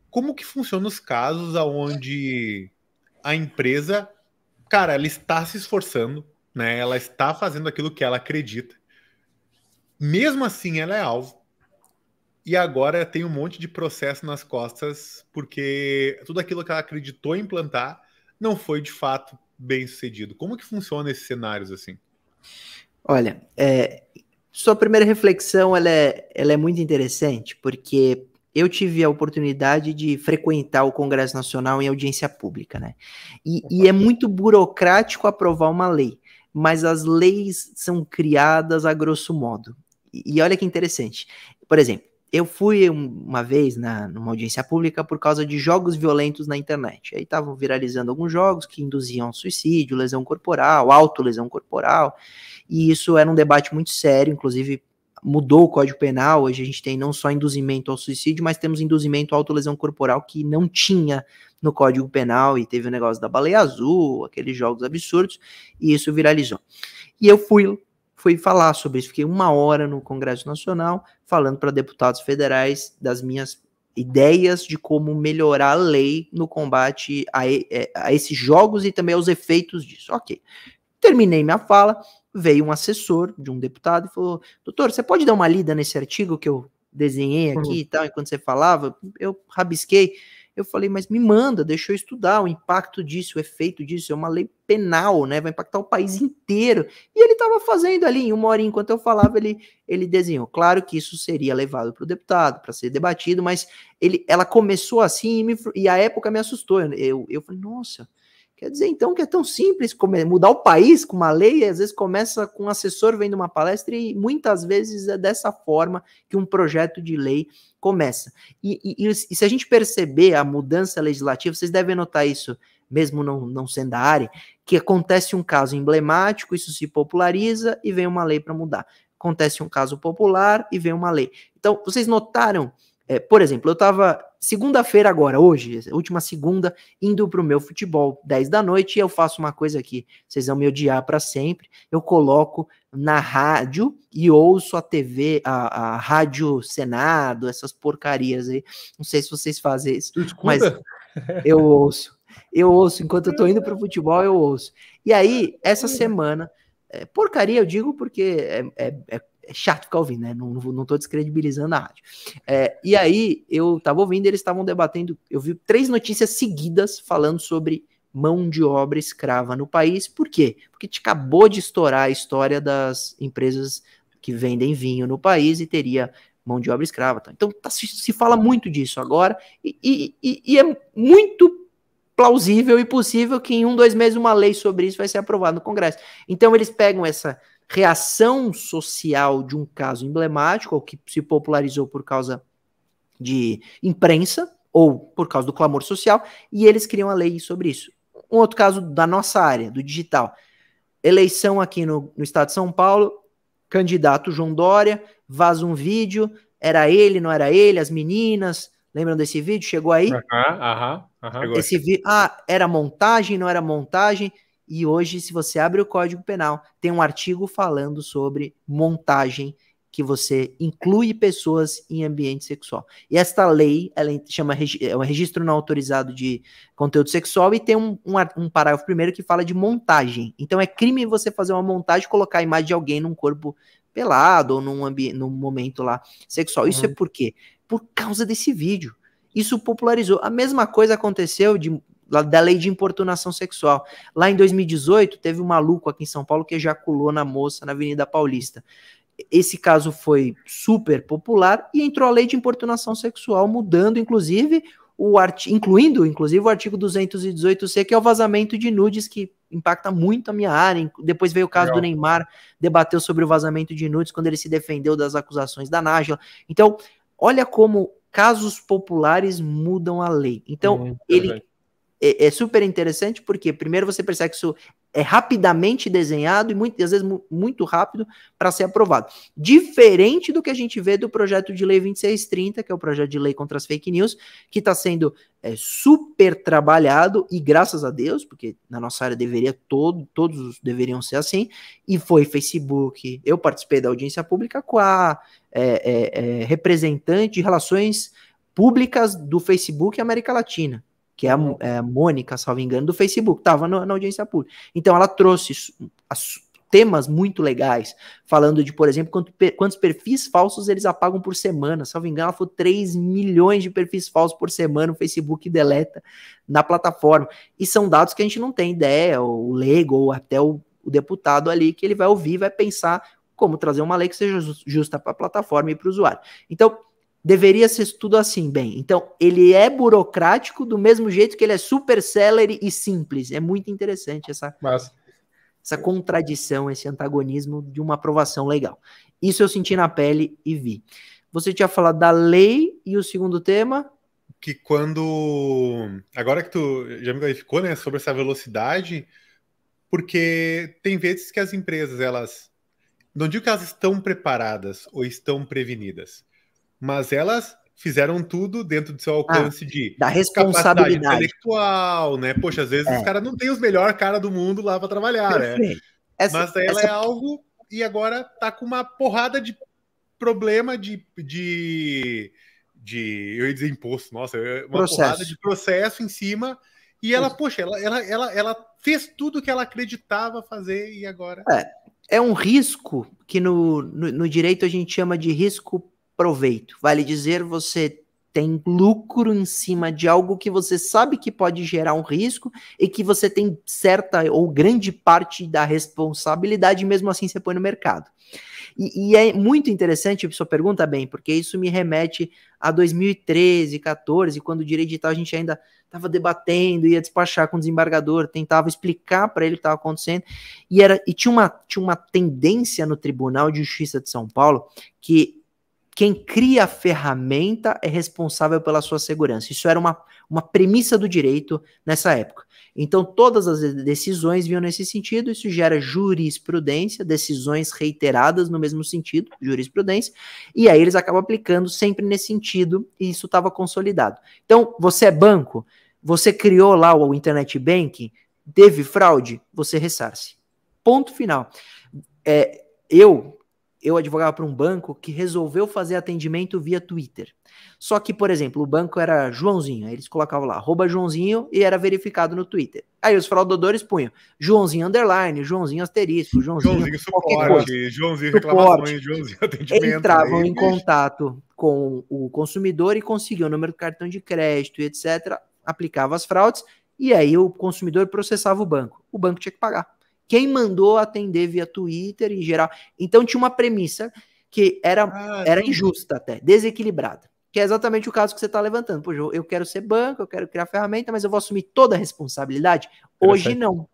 Como que funciona os casos onde a empresa, cara, ela está se esforçando, né? Ela está fazendo aquilo que ela acredita. Mesmo assim, ela é alvo. E agora tem um monte de processo nas costas, porque tudo aquilo que ela acreditou implantar não foi de fato bem sucedido. Como que funciona esses cenários assim? Olha, é, sua primeira reflexão ela é, ela é muito interessante, porque eu tive a oportunidade de frequentar o Congresso Nacional em audiência pública, né? E, e, é muito burocrático aprovar uma lei, mas as leis são criadas a grosso modo. E, e olha que interessante. Por exemplo, eu fui uma vez na, numa audiência pública por causa de jogos violentos na internet. Aí estavam viralizando alguns jogos que induziam suicídio, lesão corporal, autolesão corporal, e isso era um debate muito sério, inclusive mudou o Código Penal, hoje a gente tem não só induzimento ao suicídio, mas temos induzimento à autolesão corporal que não tinha no Código Penal, e teve o negócio da baleia azul, aqueles jogos absurdos, e isso viralizou. E eu fui fui falar sobre isso. Fiquei uma hora no Congresso Nacional falando para deputados federais das minhas ideias de como melhorar a lei no combate a, é, a, esses jogos e também aos efeitos disso. Ok. Terminei minha fala, veio um assessor de um deputado e falou: Doutor, você pode dar uma lida nesse artigo que eu desenhei aqui uhum. e tal, enquanto você falava? Eu rabisquei. Eu falei, mas me manda, deixa eu estudar o impacto disso, o efeito disso. É uma lei penal, né? Vai impactar o país inteiro. E ele estava fazendo ali, em uma hora enquanto eu falava, ele, ele desenhou. Claro que isso seria levado para o deputado, para ser debatido, mas ele, ela começou assim e, me, e a época me assustou. Eu, eu falei, nossa, Quer dizer, então, que é tão simples como mudar o país com uma lei, às vezes começa com um assessor vendo uma palestra e muitas vezes é dessa forma que um projeto de lei começa. E, e, e se a gente perceber a mudança legislativa, vocês devem notar isso, mesmo não, não sendo da área, que acontece um caso emblemático, isso se populariza e vem uma lei para mudar. Acontece um caso popular e vem uma lei. Então, vocês notaram é, por exemplo, eu estava segunda-feira agora, hoje, última segunda, indo para o meu futebol, 10 da noite, e eu faço uma coisa aqui, vocês vão me odiar para sempre, eu coloco na rádio e ouço a TV, a, a, rádio Senado, essas porcarias aí, não sei se vocês fazem isso, mas eu ouço. Eu ouço, enquanto eu tô indo pro futebol, eu ouço. E aí, essa semana, é, porcaria eu digo porque é, é, é, é chato ficar ouvindo, né? Não, não tô descredibilizando a rádio. É, e aí, eu tava ouvindo, eles estavam debatendo, eu vi três notícias seguidas falando sobre mão de obra escrava no país. Por quê? Porque acabou de estourar a história das empresas que vendem vinho no país e teria mão de obra escrava. Então tá, se, se, fala muito disso agora e, e, e, é muito plausível e possível que em um, dois meses uma lei sobre isso vai ser aprovada no Congresso. Então eles pegam essa reação social de um caso emblemático, ou que se popularizou por causa de imprensa, ou por causa do clamor social, e eles criam a lei sobre isso. Um outro caso da nossa área, do digital. Eleição aqui no, no estado de São Paulo, candidato João Dória, vaza um vídeo, era ele, não era ele, as meninas, lembram desse vídeo? Chegou aí? Aham, aham, Esse vídeo, ah, era montagem, não era montagem, e hoje, se você abre o Código Penal, tem um artigo falando sobre montagem que você inclui pessoas em ambiente sexual. E esta lei, ela chama é um registro não autorizado de conteúdo sexual e tem um, um, um, parágrafo primeiro que fala de montagem. Então é crime você fazer uma montagem e colocar a imagem de alguém num corpo pelado ou num, num momento lá sexual. Isso uhum. é por quê? Por causa desse vídeo. Isso popularizou. A mesma coisa aconteceu de, da lei de importunação sexual. Lá em 2018, teve um maluco aqui em São Paulo que ejaculou na moça na Avenida Paulista esse caso foi super popular e entrou a lei de importunação sexual, mudando inclusive o artigo, incluindo inclusive o artigo 218C, que é o vazamento de nudes que impacta muito a minha área. Depois veio o caso Legal. do Neymar, debateu sobre o vazamento de nudes quando ele se defendeu das acusações da Nájila. Então, olha como casos populares mudam a lei. Então, ele é, é, super interessante porque primeiro você percebe que isso é rapidamente desenhado e muitas vezes muito rápido para ser aprovado. Diferente do que a gente vê do projeto de lei 2630, que é o projeto de lei contra as fake news, que está sendo é, super trabalhado e graças a Deus, porque na nossa área deveria todo, todos deveriam ser assim, e foi Facebook. Eu participei da audiência pública com a é, é, é representante de relações públicas do Facebook América Latina que é a, é Mônica, salvo engano, do Facebook, estava na audiência pública. Então ela trouxe as, temas muito legais, falando de, por exemplo, quanto, quantos perfis falsos eles apagam por semana. Salvo engano, ela falou 3 milhões de perfis falsos por semana o Facebook deleta na plataforma. E são dados que a gente não tem ideia, o leigo ou até o, o deputado ali, que ele vai ouvir, vai pensar como trazer uma lei que seja justa para a plataforma e para o usuário. Então, deveria ser tudo assim, bem. Então, ele é burocrático do mesmo jeito que ele é super celery e simples. É muito interessante essa, essa contradição, esse antagonismo de uma aprovação legal. Isso eu senti na pele e vi. Você tinha falado da lei e o segundo tema? Que quando. Agora que tu já me clarificou, né, sobre essa velocidade, porque tem vezes que as empresas, elas. Não digo que elas estão preparadas ou estão prevenidas, mas elas fizeram tudo dentro do seu alcance ah, de da responsabilidade intelectual, né? Poxa, às vezes é. os caras não têm os melhores cara do mundo lá para trabalhar, né? Essa, mas ela essa... é algo e agora tá com uma porrada de problema de, de, de eu ia dizer imposto, nossa, uma processo. porrada de processo em cima e ela, poxa, ela, ela, ela, ela fez tudo que ela acreditava fazer e agora é, é um risco que no, no, no direito a gente chama de risco proveito. Vale dizer, você tem lucro em cima de algo que você sabe que pode gerar um risco e que você tem certa ou grande parte da responsabilidade, mesmo assim você põe no mercado. E, e é muito interessante a sua pergunta, bem, porque isso me remete a 2013, 14, quando o direito digital a gente ainda estava debatendo, ia despachar com o desembargador, tentava explicar para ele o que estava acontecendo, e, era, e tinha, uma, tinha uma tendência no Tribunal de Justiça de São Paulo que quem cria a ferramenta é responsável pela sua segurança. Isso era uma, uma premissa do direito nessa época. Então, todas as decisões vinham nesse sentido, isso gera jurisprudência, decisões reiteradas no mesmo sentido, jurisprudência, e aí eles acabam aplicando sempre nesse sentido, e isso estava consolidado. Então, você é banco, você criou lá o Internet Banking, teve fraude, você ressarce. Ponto final. É, eu eu advogava para um banco que resolveu fazer atendimento via Twitter. Só que, por exemplo, o banco era Joãozinho, aí eles colocavam lá, arroba Joãozinho e era verificado no Twitter. Aí os fraudadores punham Joãozinho underline, Joãozinho asterisco, Joãozinho, Joãozinho suporte, Joãozinho reclamações, Joãozinho atendimento. Entravam em contato com o consumidor e conseguiam o número do cartão de crédito e etc. Aplicava as fraudes e aí o consumidor processava o banco. O banco tinha que pagar. Quem mandou atender via Twitter em geral. Então tinha uma premissa que era, ah, era injusta até, desequilibrada. Que é exatamente o caso que você está levantando. Poxa, eu quero ser banco, eu quero criar ferramenta, mas eu vou assumir toda a responsabilidade? Hoje não.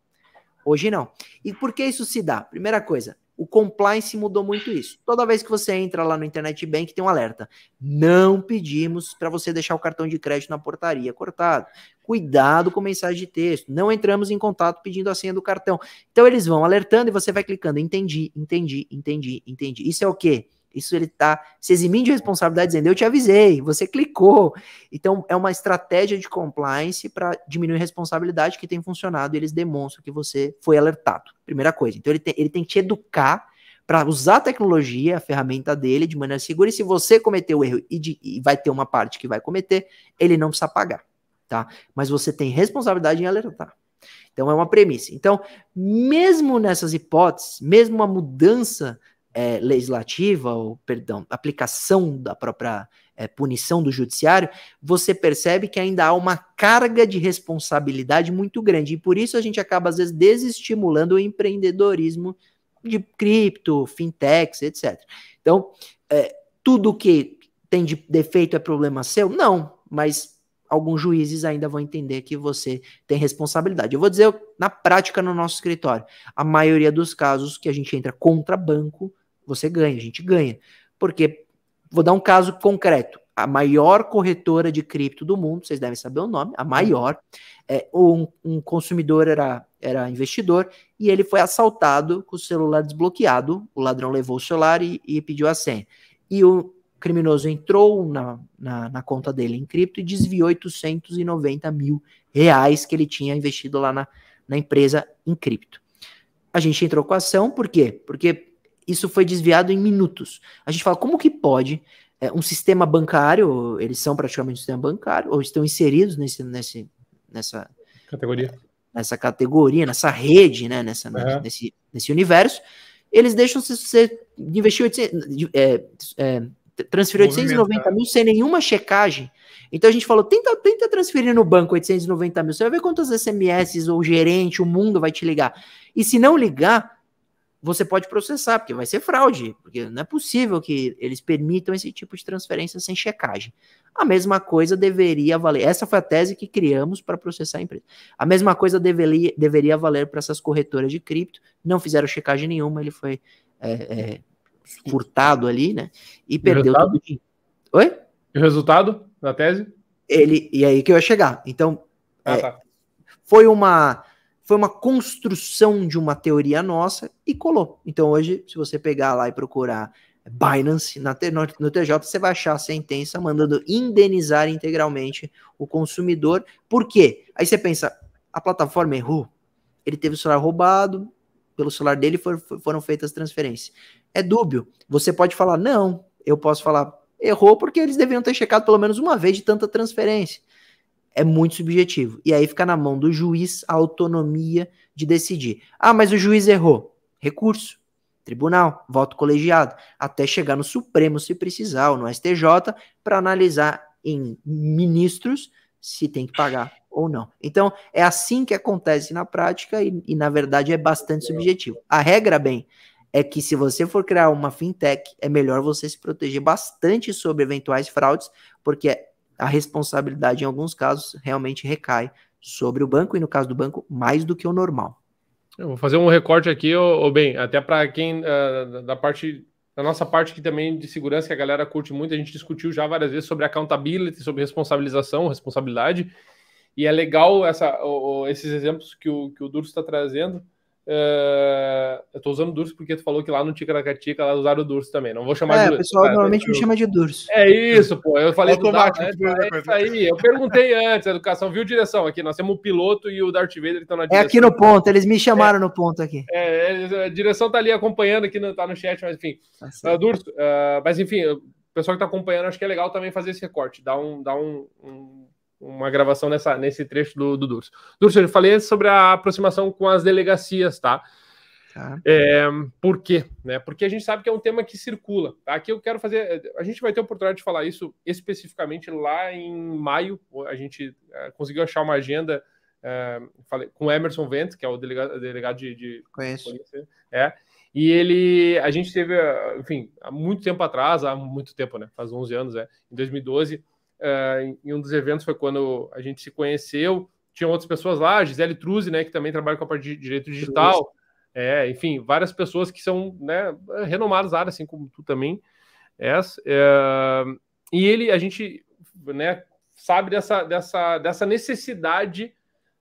Hoje não. E por que isso se dá? Primeira coisa, o compliance mudou muito isso. Toda vez que você entra lá no Internet Bank, tem um alerta. Não pedimos para você deixar o cartão de crédito na portaria cortado. Cuidado com mensagem de texto. Não entramos em contato pedindo a senha do cartão. Então eles vão alertando e você vai clicando. Entendi, entendi, entendi, entendi. Isso é o quê? Isso ele está se eximindo de responsabilidade, dizendo: eu te avisei, você clicou. Então, é uma estratégia de compliance para diminuir a responsabilidade que tem funcionado e eles demonstram que você foi alertado. Primeira coisa. Então, ele tem, ele tem que te educar para usar a tecnologia, a ferramenta dele, de maneira segura. E se você cometer o erro e, de, e vai ter uma parte que vai cometer, ele não precisa pagar. Tá? Mas você tem responsabilidade em alertar. Então é uma premissa. Então, mesmo nessas hipóteses, mesmo uma mudança é, legislativa, ou perdão, aplicação da própria é, punição do judiciário, você percebe que ainda há uma carga de responsabilidade muito grande. E por isso a gente acaba, às vezes, desestimulando o empreendedorismo de cripto, fintechs, etc. Então, é, tudo que tem de defeito é problema seu? Não, mas alguns juízes ainda vão entender que você tem responsabilidade. Eu vou dizer na prática no nosso escritório, a maioria dos casos que a gente entra contra banco você ganha, a gente ganha. Porque, vou dar um caso concreto. A maior corretora de cripto do mundo, vocês devem saber o nome, a maior, é, um, um consumidor era, era investidor e ele foi assaltado com o celular desbloqueado. O ladrão levou o celular e, e pediu a senha. E o criminoso entrou na, na, na, conta dele em cripto e desviou 890 mil reais que ele tinha investido lá na, na empresa em cripto. A gente entrou com a ação, por quê? Porque isso foi desviado em minutos. A gente fala, como que pode é, um sistema bancário, eles são praticamente um sistema bancário, ou estão inseridos nesse, nesse, nessa categoria, nessa categoria, nessa rede, né, nessa, uhum. nesse, nesse universo, eles deixam você investir 800, é, é, transferir 890 mil sem nenhuma checagem. Então a gente falou, tenta, tenta transferir no banco 890 mil, você vai ver quantas SMS o gerente, o mundo vai te ligar. E se não ligar, você pode processar, porque vai ser fraude, porque não é possível que eles permitam esse tipo de transferência sem checagem. A mesma coisa deveria valer. Essa foi a tese que criamos para processar a empresa. A mesma coisa deveria, deveria valer para essas corretoras de cripto. Não fizeram checagem nenhuma, ele foi é, é, furtado ali, né? E, e perdeu tudo. Oi? E o resultado da tese? Ele, e aí que eu ia chegar. Então, ah, é, tá. foi uma foi uma construção de uma teoria nossa e colou. Então hoje, se você pegar lá e procurar Binance na, no, no TJ, você vai achar a sentença mandando indenizar integralmente o consumidor. Por quê? Aí você pensa, a plataforma errou, ele teve o celular roubado, pelo celular dele for, foram feitas transferências. É dúbio. Você pode falar, não, eu posso falar, errou porque eles deveriam ter checado pelo menos uma vez de tanta transferência é muito subjetivo. E aí fica na mão do juiz a autonomia de decidir. Ah, mas o juiz errou. Recurso. Tribunal, voto colegiado, até chegar no Supremo se precisar, ou no STJ, para analisar em ministros se tem que pagar ou não. Então, é assim que acontece na prática e, e, na verdade, é bastante subjetivo. A regra, bem, é que se você for criar uma fintech, é melhor você se proteger bastante sobre eventuais fraudes, porque a responsabilidade, em alguns casos, realmente recai sobre o banco, e no caso do banco, mais do que o normal. Eu vou fazer um recorte aqui, ou bem, até para quem uh, da parte da nossa parte aqui também de segurança que a galera curte muito, a gente discutiu já várias vezes sobre accountability, sobre responsabilização, responsabilidade, e é legal essa, esses exemplos que o, que o Duro está trazendo, Uh, eu tô usando Durso porque tu falou que lá no Ticaracatica lá usaram o Durso também. Não vou chamar é, de. O pessoal normalmente me chama de Durso. É isso, pô. Eu falei Automático, do Darth, é isso aí. Eu perguntei antes, a educação viu direção aqui. Nós temos o piloto e o Darth Vader que estão na direção. É aqui no ponto, eles me chamaram é, no ponto aqui. É, a direção tá ali acompanhando aqui, no, tá no chat, mas enfim. Tá uh, Durso, uh, mas enfim, o pessoal que tá acompanhando, acho que é legal também fazer esse recorte, dar um. Dar um, um uma gravação nessa, nesse trecho do, do Durso. Durso, eu falei sobre a aproximação com as delegacias, tá? Tá. É, por quê? Né? Porque a gente sabe que é um tema que circula. Tá? Aqui eu quero fazer. A gente vai ter a oportunidade de falar isso especificamente lá em maio. A gente é, conseguiu achar uma agenda é, falei, com Emerson Vent, que é o delegado, delegado de. de Conheço. É. E ele, a gente teve, enfim, há muito tempo atrás, há muito tempo, né? Faz 11 anos, é, em 2012, é, em um dos eventos foi quando a gente se conheceu. Tinham outras pessoas lá, Gisele Truzzi, né, que também trabalha com a parte de direito digital. É, enfim, várias pessoas que são né, renomadas na área, assim como tu também és. É, e ele, a gente né, sabe dessa, dessa, dessa necessidade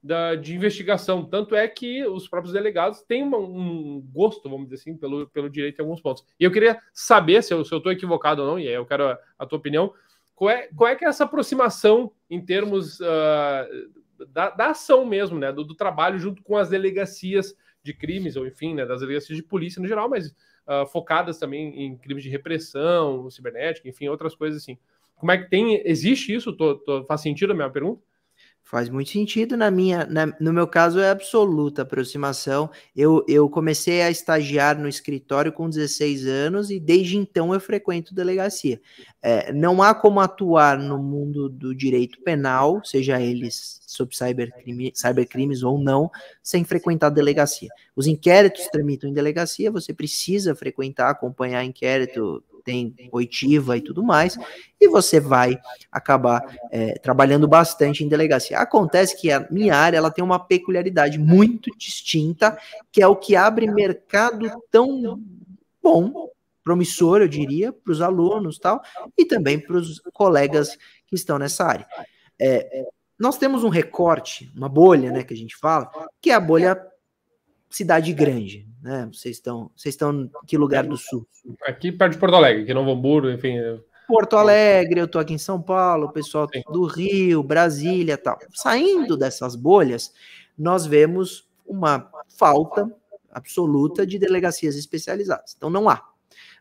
da, de investigação. Tanto é que os próprios delegados têm uma, um gosto, vamos dizer assim, pelo, pelo direito em alguns pontos. E eu queria saber se eu estou equivocado ou não, e aí eu quero a, a, tua opinião. Qual é, qual é que é essa aproximação em termos uh, da, da, ação mesmo, né? Do, do trabalho junto com as delegacias de crimes, ou enfim, né, das delegacias de polícia no geral, mas uh, focadas também em crimes de repressão, cibernética, enfim, outras coisas assim. Como é que tem. Existe isso? Tô, tô, faz sentido a minha pergunta? Faz muito sentido na minha, na, no meu caso é absoluta aproximação. Eu, eu comecei a estagiar no escritório com 16 anos e desde então eu frequento delegacia. É, não há como atuar no mundo do direito penal, seja eles sobre cybercrime, cybercrimes ou não, sem frequentar delegacia. Os inquéritos tramitam em delegacia, você precisa frequentar, acompanhar inquérito tem oitiva e tudo mais, e você vai acabar é, trabalhando bastante em delegacia. Acontece que a minha área ela tem uma peculiaridade muito distinta, que é o que abre mercado tão bom, promissor, eu diria, para os alunos tal, e também para os colegas que estão nessa área. É, nós temos um recorte, uma bolha, né, que a gente fala, que é a bolha cidade grande, né? Vocês estão, vocês estão em que lugar do sul? Aqui perto de Porto Alegre, que Novo Hamburgo, enfim. Porto Alegre, eu tô aqui em São Paulo, o pessoal Sim. do Rio, Brasília, tal. Saindo dessas bolhas, nós vemos uma falta absoluta de delegacias especializadas. Então não há.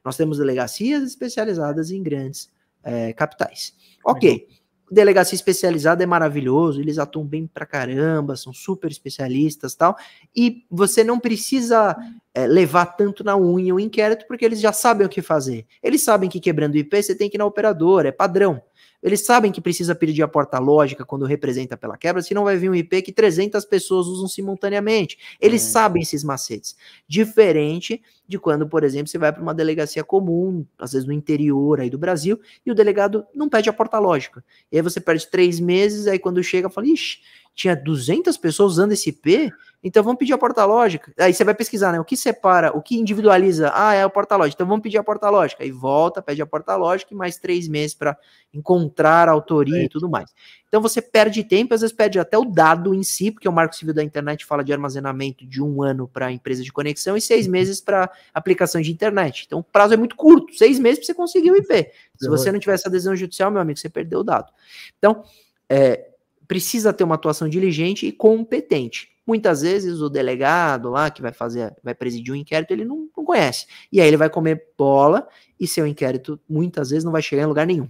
Nós temos delegacias especializadas em grandes é, capitais. Ok. Delegacia especializada é maravilhoso, eles atuam bem pra caramba, são super especialistas tal. E você não precisa é, levar tanto na unha o inquérito, porque eles já sabem o que fazer. Eles sabem que quebrando IP você tem que ir na operadora, é padrão. Eles sabem que precisa pedir a porta lógica quando representa pela quebra, senão vai vir um IP que 300 pessoas usam simultaneamente. Eles é. sabem esses macetes. Diferente de quando, por exemplo, você vai para uma delegacia comum, às vezes no interior aí do Brasil, e o delegado não pede a porta lógica. E aí você perde três meses, aí quando chega, fala, ixi, tinha 200 pessoas usando esse IP, então vamos pedir a porta lógica. Aí você vai pesquisar, né? O que separa, o que individualiza? Ah, é a porta lógica. Então vamos pedir a porta lógica. Aí volta, pede a porta lógica e mais três meses para encontrar a autoria é. e tudo mais. Então você perde tempo, às vezes perde até o dado em si, porque o Marco Civil da Internet fala de armazenamento de um ano para empresa de conexão e seis uhum. meses para aplicação de internet. Então o prazo é muito curto, seis meses para você conseguir o IP. Se você não tiver essa adesão judicial, meu amigo, você perdeu o dado. Então, é, precisa ter uma atuação diligente e competente. Muitas vezes o delegado lá que vai fazer, vai presidir um inquérito, ele não, não, conhece. E aí ele vai comer bola e seu inquérito muitas vezes não vai chegar em lugar nenhum.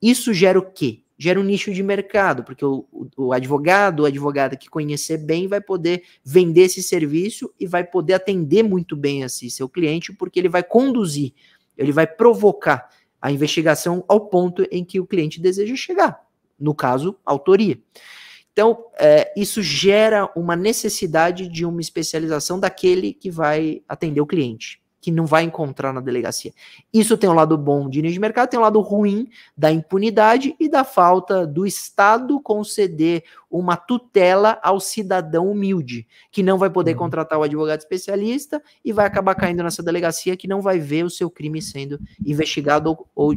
Isso gera o quê? Gera um nicho de mercado, porque o, o, o advogado, a advogada que conhecer bem vai poder vender esse serviço e vai poder atender muito bem esse seu cliente, porque ele vai conduzir, ele vai provocar a investigação ao ponto em que o cliente deseja chegar. No caso, autoria. Então, é, isso gera uma necessidade de uma especialização daquele que vai atender o cliente, que não vai encontrar na delegacia. Isso tem um lado bom de de mercado, tem um lado ruim da impunidade e da falta do Estado conceder uma tutela ao cidadão humilde, que não vai poder uhum. contratar o advogado especialista e vai acabar caindo nessa delegacia que não vai ver o seu crime sendo investigado ou, ou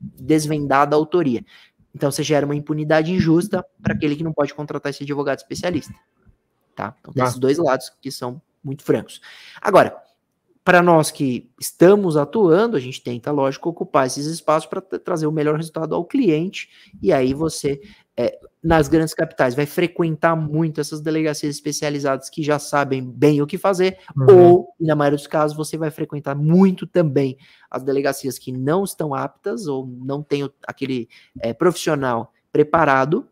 desvendada a autoria. Então você gera uma impunidade injusta para aquele que não pode contratar esse advogado especialista. Tá? Então tem ah. esses dois lados que são muito francos. Agora, para nós que estamos atuando, a gente tenta, lógico, ocupar esses espaços para trazer o melhor resultado ao cliente, e aí você, é, nas grandes capitais, vai frequentar muito essas delegacias especializadas que já sabem bem o que fazer, uhum. ou, na maioria dos casos, você vai frequentar muito também as delegacias que não estão aptas ou não tem aquele é, profissional preparado,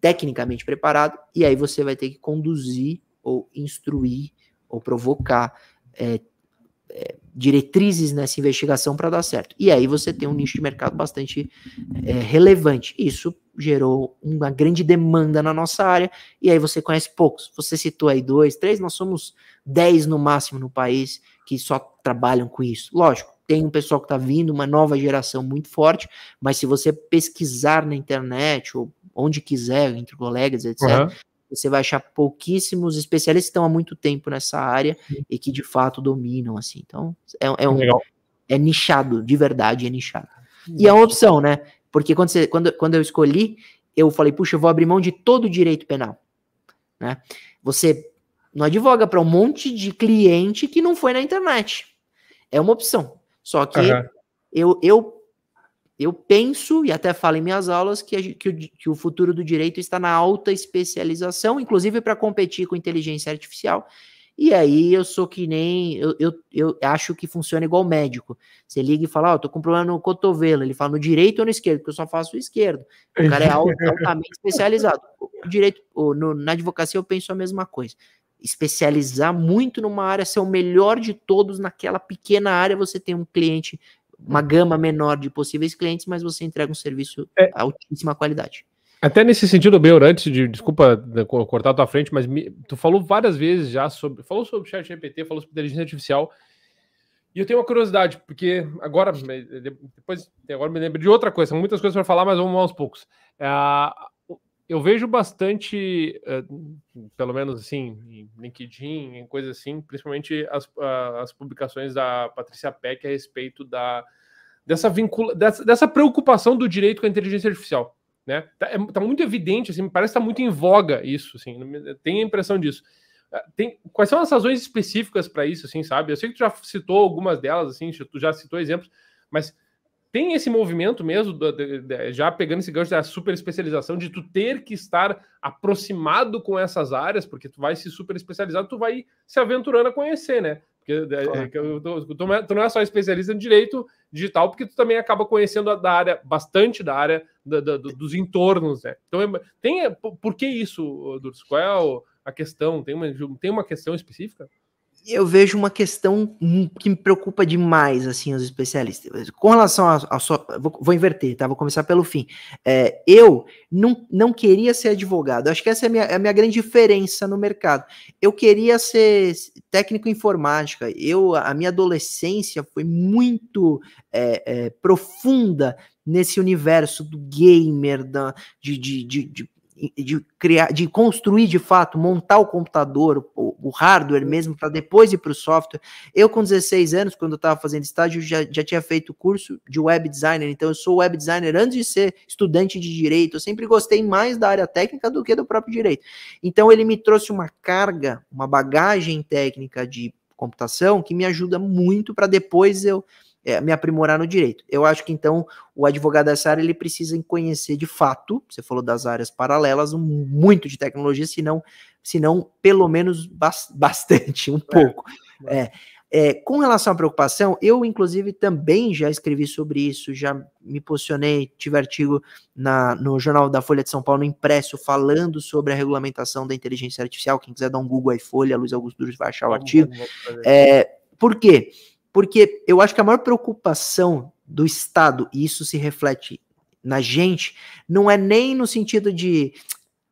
tecnicamente preparado, e aí você vai ter que conduzir ou instruir ou provocar é, é, diretrizes nessa investigação para dar certo. E aí você tem um nicho de mercado bastante é, relevante. Isso gerou uma grande demanda na nossa área, e aí você conhece poucos. Você citou aí dois, três, nós somos dez no máximo no país que só trabalham com isso. Lógico, tem um pessoal que está vindo, uma nova geração muito forte, mas se você pesquisar na internet ou onde quiser, entre colegas, etc., uhum você vai achar pouquíssimos especialistas que estão há muito tempo nessa área e que de fato dominam, assim. Então, é, é um é nichado, de verdade é nichado. E é uma opção, né? Porque quando, você, quando, quando eu escolhi, eu falei, puxa, eu vou abrir mão de todo o direito penal. Né? Você não advoga para um monte de cliente que não foi na internet. É uma opção. Só que uhum. eu, eu eu penso, e até falo em minhas aulas, que, que, o, que o futuro do direito está na alta especialização, inclusive para competir com inteligência artificial. E aí eu sou que nem. Eu, eu, eu acho que funciona igual médico. Você liga e fala, ó, oh, tô com problema no cotovelo. Ele fala no direito ou no esquerdo, porque eu só faço o esquerdo. O cara é altamente especializado. O direito, no, na advocacia eu penso a mesma coisa. Especializar muito numa área, ser o melhor de todos naquela pequena área, você tem um cliente uma gama menor de possíveis clientes, mas você entrega um serviço é. altíssima qualidade. Até nesse sentido, Beur, antes de, desculpa cortar a tua frente, mas me, tu falou várias vezes já sobre, falou sobre o chat GPT, falou sobre inteligência artificial, e eu tenho uma curiosidade, porque agora, depois, agora me lembro de outra coisa, são muitas coisas para falar, mas vamos aos poucos. É, eu vejo bastante, é, pelo menos assim, em LinkedIn, em coisas assim, principalmente as, as publicações da Patrícia Peck a respeito da, dessa, vincula, dessa, dessa preocupação do direito com a inteligência artificial. Né? Tá, é, tá muito evidente, assim, parece que tá muito em voga isso, assim, tenho a impressão disso. É, tem, quais são as razões específicas para isso, assim, sabe? Eu sei que tu já citou algumas delas, assim, tu já citou exemplos, mas tem esse movimento mesmo, já pegando esse gancho da super especialização, de tu ter que estar aproximado com essas áreas, porque tu vai se super especializar, tu vai se aventurando a conhecer, né? Porque claro. tu, tu, não é só especialista em direito digital, porque tu também acaba conhecendo a, da área, bastante da área da, da, dos entornos, né? Então, é, tem, por que isso, Durs? Qual é a questão? Tem uma, tem uma questão específica? Eu vejo uma questão que me preocupa demais, assim, os especialistas. Com relação a, sua. Vou, vou, inverter, tá? Vou começar pelo fim. É, eu não, não queria ser advogado. Acho que essa é a, minha, é a minha grande diferença no mercado. Eu queria ser técnico informática. Eu, a minha adolescência foi muito é, é, profunda nesse universo do gamer, da, de, de, de, de de criar, de construir de fato, montar o computador, o, o hardware mesmo, para depois ir para o software. Eu, com 16 anos, quando eu estava fazendo estágio, já, já tinha feito curso de web designer, então eu sou web designer antes de ser estudante de direito. Eu sempre gostei mais da área técnica do que do próprio direito. Então ele me trouxe uma carga, uma bagagem técnica de computação que me ajuda muito para depois eu é, me aprimorar no direito. Eu acho que então o advogado dessa área ele precisa conhecer de fato, você falou das áreas paralelas, um, muito de tecnologia, se não, se não pelo menos bastante, um é, pouco. É. é. É, com relação à preocupação, eu, inclusive, também já escrevi sobre isso, já me posicionei, tive artigo na, no jornal da Folha de São Paulo, no impresso, falando sobre a regulamentação da inteligência artificial. Quem quiser dar um Google aí, Folha, Luiz Augusto Duros vai achar o artigo. É, por quê? Porque eu acho que a maior preocupação do Estado, e isso se reflete na gente, não é nem no sentido de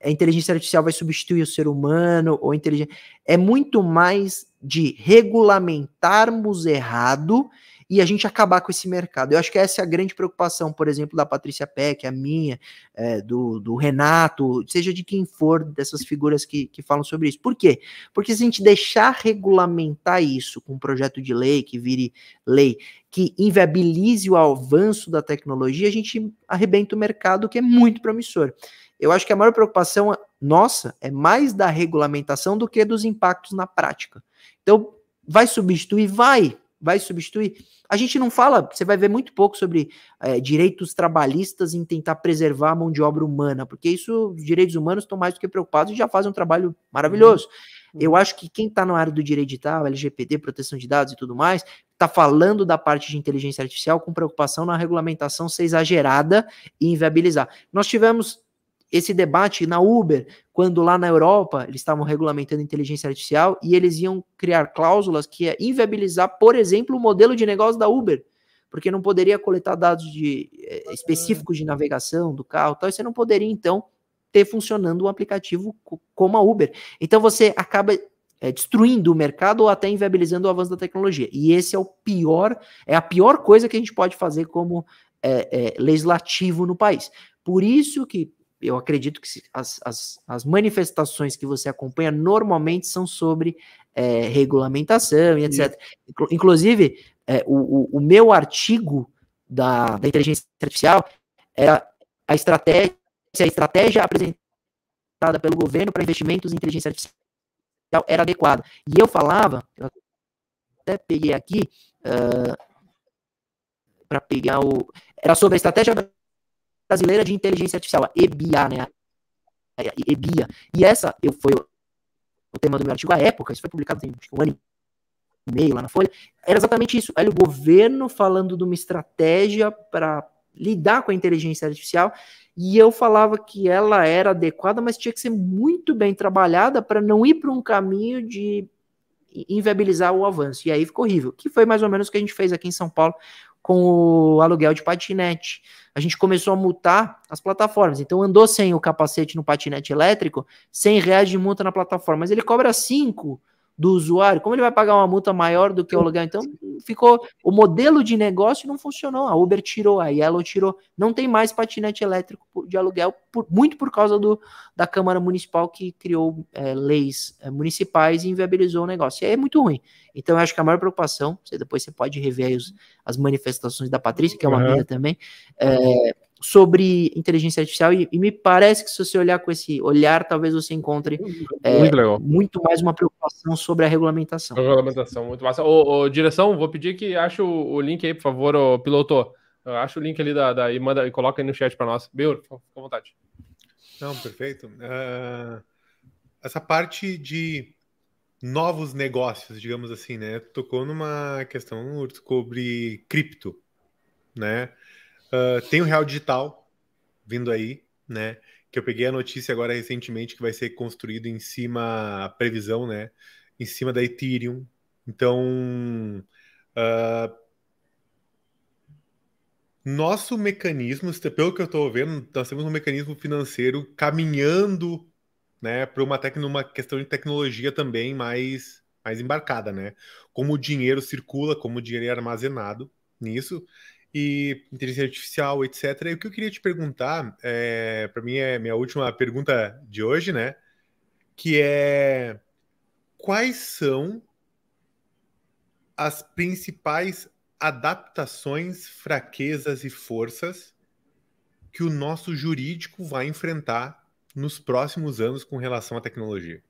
a inteligência artificial vai substituir o ser humano ou inteligência, é muito mais de regulamentarmos errado e a gente acabar com esse mercado. Eu acho que essa é a grande preocupação, por exemplo, da Patrícia Peck, a minha, é, do, do, Renato, seja de quem for, dessas figuras que, que falam sobre isso. Por quê? Porque se a gente deixar regulamentar isso com um projeto de lei que vire lei, que inviabilize o avanço da tecnologia, a gente arrebenta o mercado que é muito promissor. Eu acho que a maior preocupação nossa é mais da regulamentação do que dos impactos na prática Então, vai substituir? Vai, vai substituir. A gente não fala, você vai ver muito pouco sobre é, direitos trabalhistas em tentar preservar a mão de obra humana, porque isso, os direitos humanos estão mais do que preocupados e já fazem um trabalho maravilhoso. Uhum. Eu acho que quem está na área do direito digital, LGPD, proteção de dados e tudo mais, está falando da parte de inteligência artificial com preocupação na regulamentação ser exagerada e inviabilizar. Nós tivemos esse debate na Uber, quando lá na Europa eles estavam regulamentando inteligência artificial e eles iam criar cláusulas que ia inviabilizar, por exemplo, o modelo de negócio da Uber, porque não poderia coletar dados de, eh, específicos de navegação do carro, tal, e você não poderia então ter funcionando um aplicativo como a Uber. Então você acaba é, destruindo o mercado ou até inviabilizando o avanço da tecnologia. E esse é o pior, é a pior coisa que a gente pode fazer como é, é, legislativo no país. Por isso que eu acredito que as, as, as, manifestações que você acompanha normalmente são sobre é, regulamentação e etc. Inclusive, é, o, o, meu artigo da, da inteligência artificial era a estratégia, a estratégia apresentada pelo governo para investimentos em inteligência artificial era adequada. E eu falava, eu até peguei aqui, uh, para pegar o. Era sobre a estratégia Brasileira de Inteligência Artificial, a EBIA, né? A EBIA. E essa eu, foi o tema do meu artigo à época, isso foi publicado tem um ano e meio lá na Folha. Era exatamente isso. Olha, o governo falando de uma estratégia para lidar com a inteligência artificial e eu falava que ela era adequada, mas tinha que ser muito bem trabalhada para não ir para um caminho de inviabilizar o avanço. E aí ficou horrível. Que foi mais ou menos o que a gente fez aqui em São Paulo com o aluguel de patinete. A gente começou a multar as plataformas. Então, andou sem o capacete no patinete elétrico, 100 reais de multa na plataforma. Mas ele cobra 5 do usuário. Como ele vai pagar uma multa maior do que o aluguel? Então, ficou. O modelo de negócio não funcionou. A Uber tirou, a Yellow tirou. Não tem mais patinete elétrico de aluguel, por, muito por causa do, da Câmara Municipal que criou é, leis é, municipais e inviabilizou o negócio. E aí é muito ruim. Então, eu acho que a maior preocupação, você, depois você pode rever os, as manifestações da Patrícia, que é uma uhum. amiga também, é, sobre inteligência artificial e, e, me parece que se você olhar com esse olhar, talvez você encontre é, muito, muito, mais uma preocupação sobre a regulamentação. A regulamentação, muito massa. Ô, ô, direção, vou pedir que ache o, o, link aí, por favor, ô, piloto. Acha o link ali da, da, e manda e coloca aí no chat para nós. Beur, fica à vontade. Não, perfeito. Uh, essa parte de novos negócios, digamos assim, né? Tocou numa questão sobre cripto, né? Uh, tem o Real Digital vindo aí, né? Que eu peguei a notícia agora recentemente que vai ser construído em cima, a previsão, né? Em cima da Ethereum. Então, uh, nosso mecanismo, pelo que eu estou vendo, nós temos um mecanismo financeiro caminhando né, para uma, uma questão de tecnologia também mais, mais embarcada, né? Como o dinheiro circula, como o dinheiro é armazenado nisso e inteligência artificial, etc. E o que eu queria te perguntar, é, para mim é minha última pergunta de hoje, né? Que é quais são as principais adaptações, fraquezas e forças que o nosso jurídico vai enfrentar nos próximos anos com relação à tecnologia?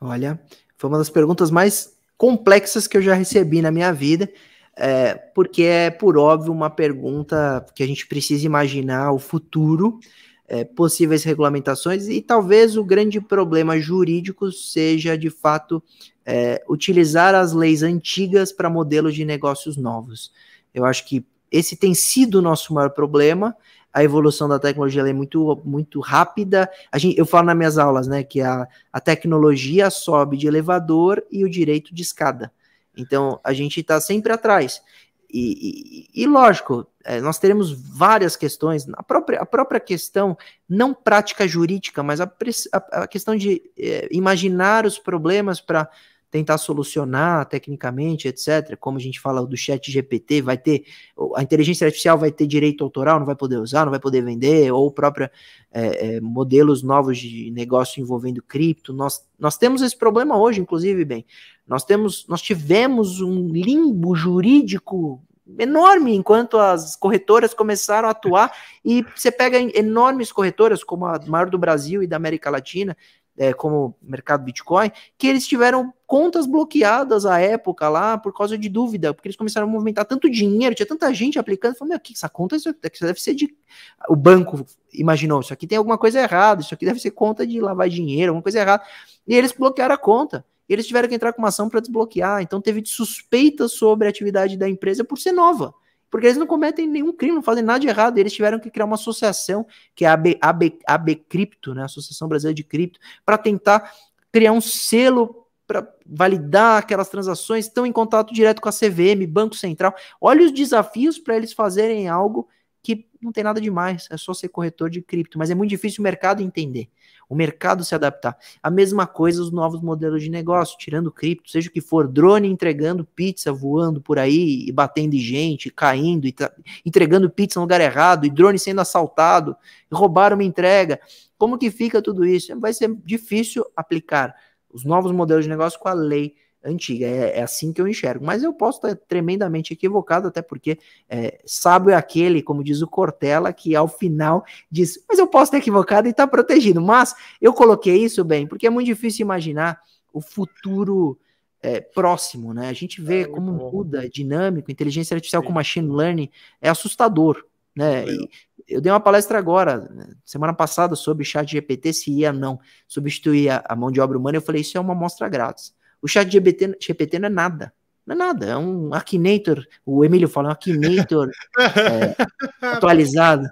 Olha, foi uma das perguntas mais complexas que eu já recebi na minha vida é, porque é, por óbvio, uma pergunta que a gente precisa imaginar o futuro, é, possíveis regulamentações, e talvez o grande problema jurídico seja, de fato, é, utilizar as leis antigas para modelos de negócios novos. Eu acho que esse tem sido o nosso maior problema. A evolução da tecnologia é muito, muito rápida. A gente, eu falo nas minhas aulas né, que a, a tecnologia sobe de elevador e o direito de escada. Então, a gente está sempre atrás. E, e, e lógico, é, nós teremos várias questões, a própria, a própria questão, não prática jurídica, mas a, a, a questão de é, imaginar os problemas para tentar solucionar tecnicamente, etc. Como a gente fala do chat GPT, vai ter, a inteligência artificial vai ter direito autoral, não vai poder usar, não vai poder vender, ou própria é, é, modelos novos de negócio envolvendo cripto. Nós, nós temos esse problema hoje, inclusive, bem. Nós temos, nós tivemos um limbo jurídico enorme enquanto as corretoras começaram a atuar e você pega enormes corretoras como a maior do Brasil e da América Latina é, como mercado Bitcoin, que eles tiveram contas bloqueadas à época lá por causa de dúvida, porque eles começaram a movimentar tanto dinheiro, tinha tanta gente aplicando, falou, meu, que essa conta isso deve ser de... O banco imaginou, isso aqui tem alguma coisa errada, isso aqui deve ser conta de lavar dinheiro, alguma coisa errada. E eles bloquearam a conta. Eles tiveram que entrar com uma ação para desbloquear. Então teve suspeitas sobre a atividade da empresa por ser nova porque eles não cometem nenhum crime, não fazem nada de errado. Eles tiveram que criar uma associação, que é a AB, AB, AB Cripto, né, Associação Brasileira de Cripto, para tentar criar um selo para validar aquelas transações, estão em contato direto com a CVM, Banco Central. Olha os desafios para eles fazerem algo que não tem nada demais, é só ser corretor de cripto, mas é muito difícil o mercado entender, o mercado se adaptar. A mesma coisa os novos modelos de negócio, tirando cripto, seja o que for, drone entregando pizza, voando por aí e batendo em gente, caindo e entregando pizza no lugar errado, e drone sendo assaltado, roubaram uma entrega. Como que fica tudo isso? Vai ser difícil aplicar os novos modelos de negócio com a lei antiga. É, é, assim que eu enxergo. Mas eu posso estar tremendamente equivocado, até porque é, sábio é aquele, como diz o Cortella, que ao final diz: Mas eu posso estar equivocado e estar tá protegido. Mas eu coloquei isso bem, porque é muito difícil imaginar o futuro. É, próximo, né? A gente vê é, como muda, é dinâmico, inteligência artificial Sim. com machine learning é assustador, né? Eu dei uma palestra agora, semana passada, sobre chat GPT, se ia ou não substituir a, a mão de obra humana. Eu falei, isso é uma amostra grátis. O chat GPT, GPT não é nada. Não é nada, é um Akinator, o Emílio fala, um Akinator é, atualizado.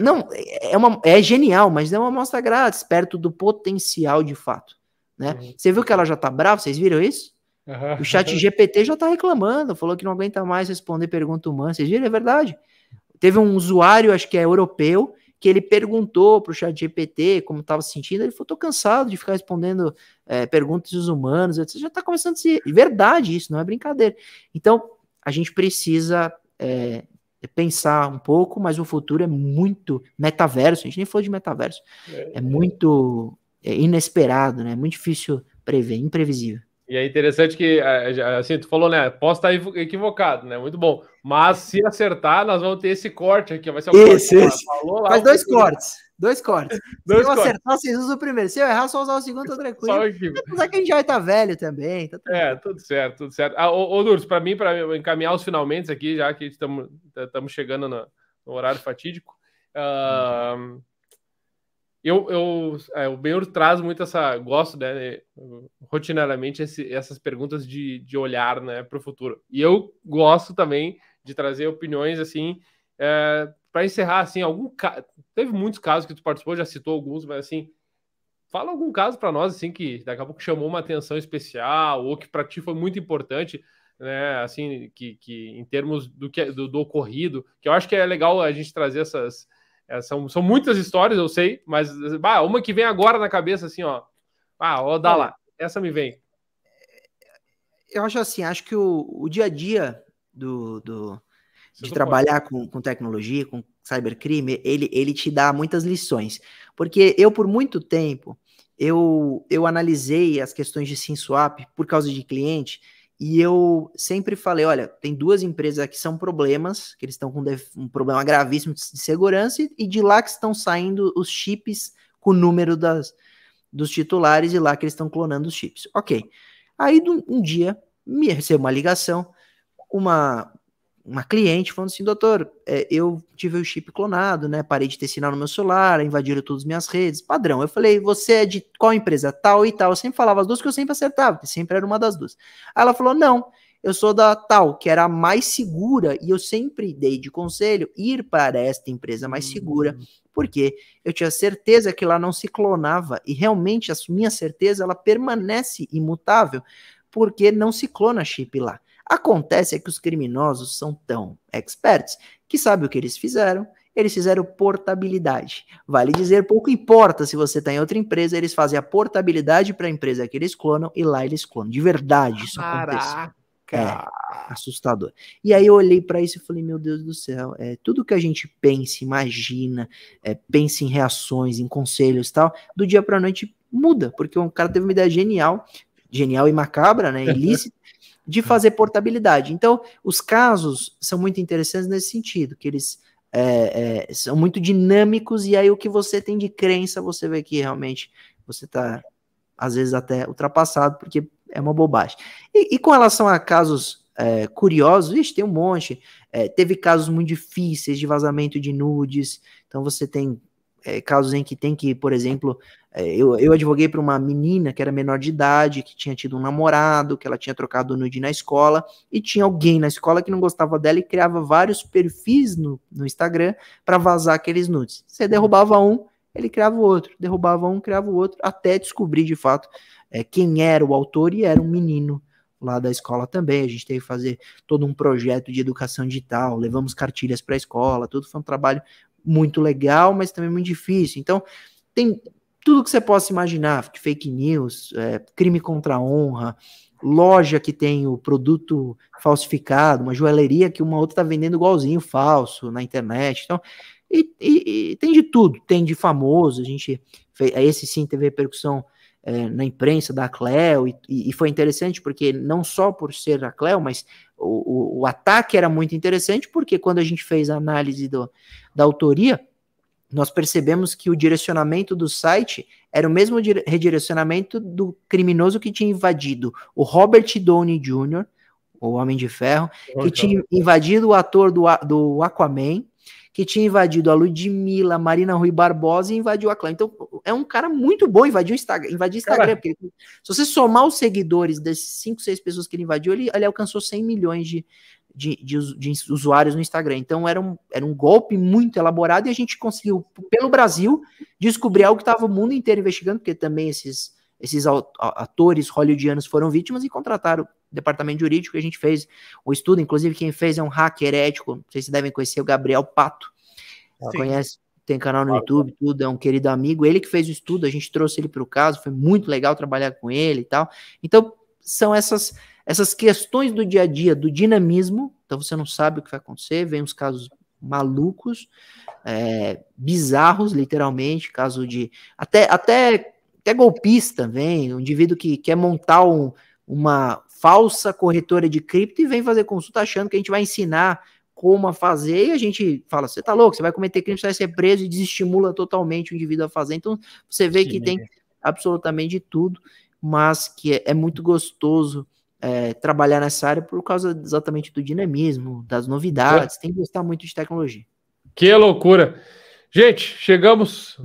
não, é, uma, é genial, mas é uma amostra grátis, perto do potencial de fato. Né? Uhum. Você viu que ela já tá brava? Vocês viram isso? Uhum. O chat GPT já tá reclamando, falou que não aguenta mais responder pergunta humana. Vocês viram? É verdade. Teve um usuário, acho que é europeu, que ele perguntou para o chat GPT como estava se sentindo, ele falou, tô cansado de ficar respondendo é, perguntas dos humanos, você já está começando a ser verdade isso, não é brincadeira. Então, a gente precisa é, pensar um pouco, mas o futuro é muito metaverso, a gente nem falou de metaverso, é, é muito é, inesperado, né? É muito difícil prever, imprevisível. E é interessante que, assim, tu falou, né? Posso estar equivocado, né? Muito bom. Mas se acertar, nós vamos ter esse corte aqui. Vai ser um esse, corte. Esse. Falou lá, Faz dois cortes. Dois cortes. Dois se eu cortes. acertar, vocês usam o primeiro. Se eu errar, só usar o segundo, tá tranquilo. Só Apesar que a gente já vai estar tá velho também. Tá é, tudo certo, tudo certo. Ah, ô, ô Durs, para mim, para encaminhar os finalmente aqui, já que estamos chegando no, no, horário fatídico. Uh, eu, eu, é, o Benhur traz muito essa. Gosto, né? Rotineiramente, esse, essas perguntas de, de olhar né, para o futuro. E eu gosto também de trazer opiniões assim. É, para encerrar, assim, algum teve muitos casos que tu participou, já citou alguns, mas assim, fala algum caso para nós assim que daqui a pouco chamou uma atenção especial ou que para ti foi muito importante, né? Assim, que, que em termos do que do, do ocorrido, que eu acho que é legal a gente trazer essas é, são, são muitas histórias, eu sei, mas bah, uma que vem agora na cabeça, assim, ó. Ah, ó, dá lá. Essa me vem. Eu acho assim, acho que o, o dia a dia do, do de trabalhar com, com tecnologia, com cybercrime, ele, ele te dá muitas lições. Porque eu, por muito tempo, eu, eu analisei as questões de SimSwap por causa de cliente e eu sempre falei, olha, tem duas empresas que são problemas, que eles estão com um problema gravíssimo de segurança, e de lá que estão saindo os chips com o número das, dos titulares, e lá que eles estão clonando os chips. Ok. Aí um dia me recebeu uma ligação, uma, uma cliente falando assim, doutor, é, eu tive o chip clonado, né? Parei de ter sinal no meu celular, invadiram todas as minhas redes, padrão. Eu falei, você é de qual empresa? Tal e tal. Eu sempre falava as duas que eu sempre acertava, que sempre era uma das duas. Aí ela falou, não, eu sou da tal, que era a mais segura, e eu sempre dei de conselho ir para esta empresa mais segura, hum. porque eu tinha certeza que lá não se clonava, e realmente a minha certeza ela permanece imutável, porque não se clona chip lá. Acontece é que os criminosos são tão experts que sabem o que eles fizeram. Eles fizeram portabilidade. Vale dizer, pouco importa se você está em outra empresa, eles fazem a portabilidade para a empresa que eles clonam e lá eles clonam. De verdade, isso Caraca. acontece. É, assustador. E aí eu olhei para isso e falei, meu Deus do céu, é, tudo que a gente pensa, imagina, é, pensa em reações, em conselhos e tal, do dia para noite muda, porque um cara teve uma ideia genial, genial e macabra, né, ilícita, de fazer portabilidade. Então, os casos são muito interessantes nesse sentido, que eles é, é, são muito dinâmicos, e aí o que você tem de crença, você vê que realmente você está, às vezes, até ultrapassado, porque é uma bobagem. E, e com relação a casos é, curiosos, ixi, tem um monte. É, teve casos muito difíceis de vazamento de nudes, então você tem é, casos em que tem que, por exemplo, é, eu, eu advoguei para uma menina que era menor de idade, que tinha tido um namorado, que ela tinha trocado nude na escola, e tinha alguém na escola que não gostava dela e criava vários perfis no, no Instagram para vazar aqueles nudes. Você derrubava um, ele criava o outro, derrubava um, criava o outro, até descobrir de fato é, quem era o autor e era um menino lá da escola também. A gente teve que fazer todo um projeto de educação digital, levamos cartilhas para a escola, tudo foi um trabalho muito legal, mas também muito difícil. Então, tem tudo que você possa imaginar, fake news, é, crime contra a honra, loja que tem o produto falsificado, uma joalheria que uma outra está vendendo igualzinho falso na internet. Então, e, e, e, tem de tudo, tem de famoso, a gente fez, esse sim teve repercussão é, na imprensa da Cleo, e, e, foi interessante porque não só por ser a Cleo, mas o, o, o, ataque era muito interessante, porque quando a gente fez a análise do, da autoria, nós percebemos que o direcionamento do site era o mesmo redirecionamento do criminoso que tinha invadido o Robert Downey Jr., o Homem de Ferro, que tinha invadido o ator do, do Aquaman, que tinha invadido a Ludmilla, Marina Rui Barbosa e invadiu a clã. Então, é um cara muito bom, invadiu o Instagram, invadiu Instagram, porque ele, se você somar os seguidores desses 5, 6 pessoas que ele invadiu, ele, ele alcançou 100 milhões de, de, de, de, usuários no Instagram. Então, era um, era um golpe muito elaborado e a gente conseguiu, pelo Brasil, descobrir algo que estava o mundo inteiro investigando, porque também esses, esses atores hollywoodianos foram vítimas e contrataram departamento jurídico, a gente fez o estudo, inclusive quem fez é um hacker ético, vocês devem conhecer o Gabriel Pato, conhece, tem canal no YouTube, tudo, é um querido amigo, ele que fez o estudo, a gente trouxe ele para o caso, foi muito legal trabalhar com ele e tal, então são essas, essas questões do dia a dia, do dinamismo, então você não sabe o que vai acontecer, vem os casos malucos, é, bizarros, literalmente, caso de, até, até, até golpista, vem, um indivíduo que quer montar um, uma falsa corretora de cripto e vem fazer consulta achando que a gente vai ensinar como a fazer e a gente fala, você tá louco, você vai cometer crime, você vai ser preso e desestimula totalmente o indivíduo a fazer. Então, você vê que tem absolutamente de tudo, mas que é, é muito gostoso é, trabalhar nessa área por causa exatamente do dinamismo, das novidades, tem que gostar muito de tecnologia. Que loucura! Gente, chegamos.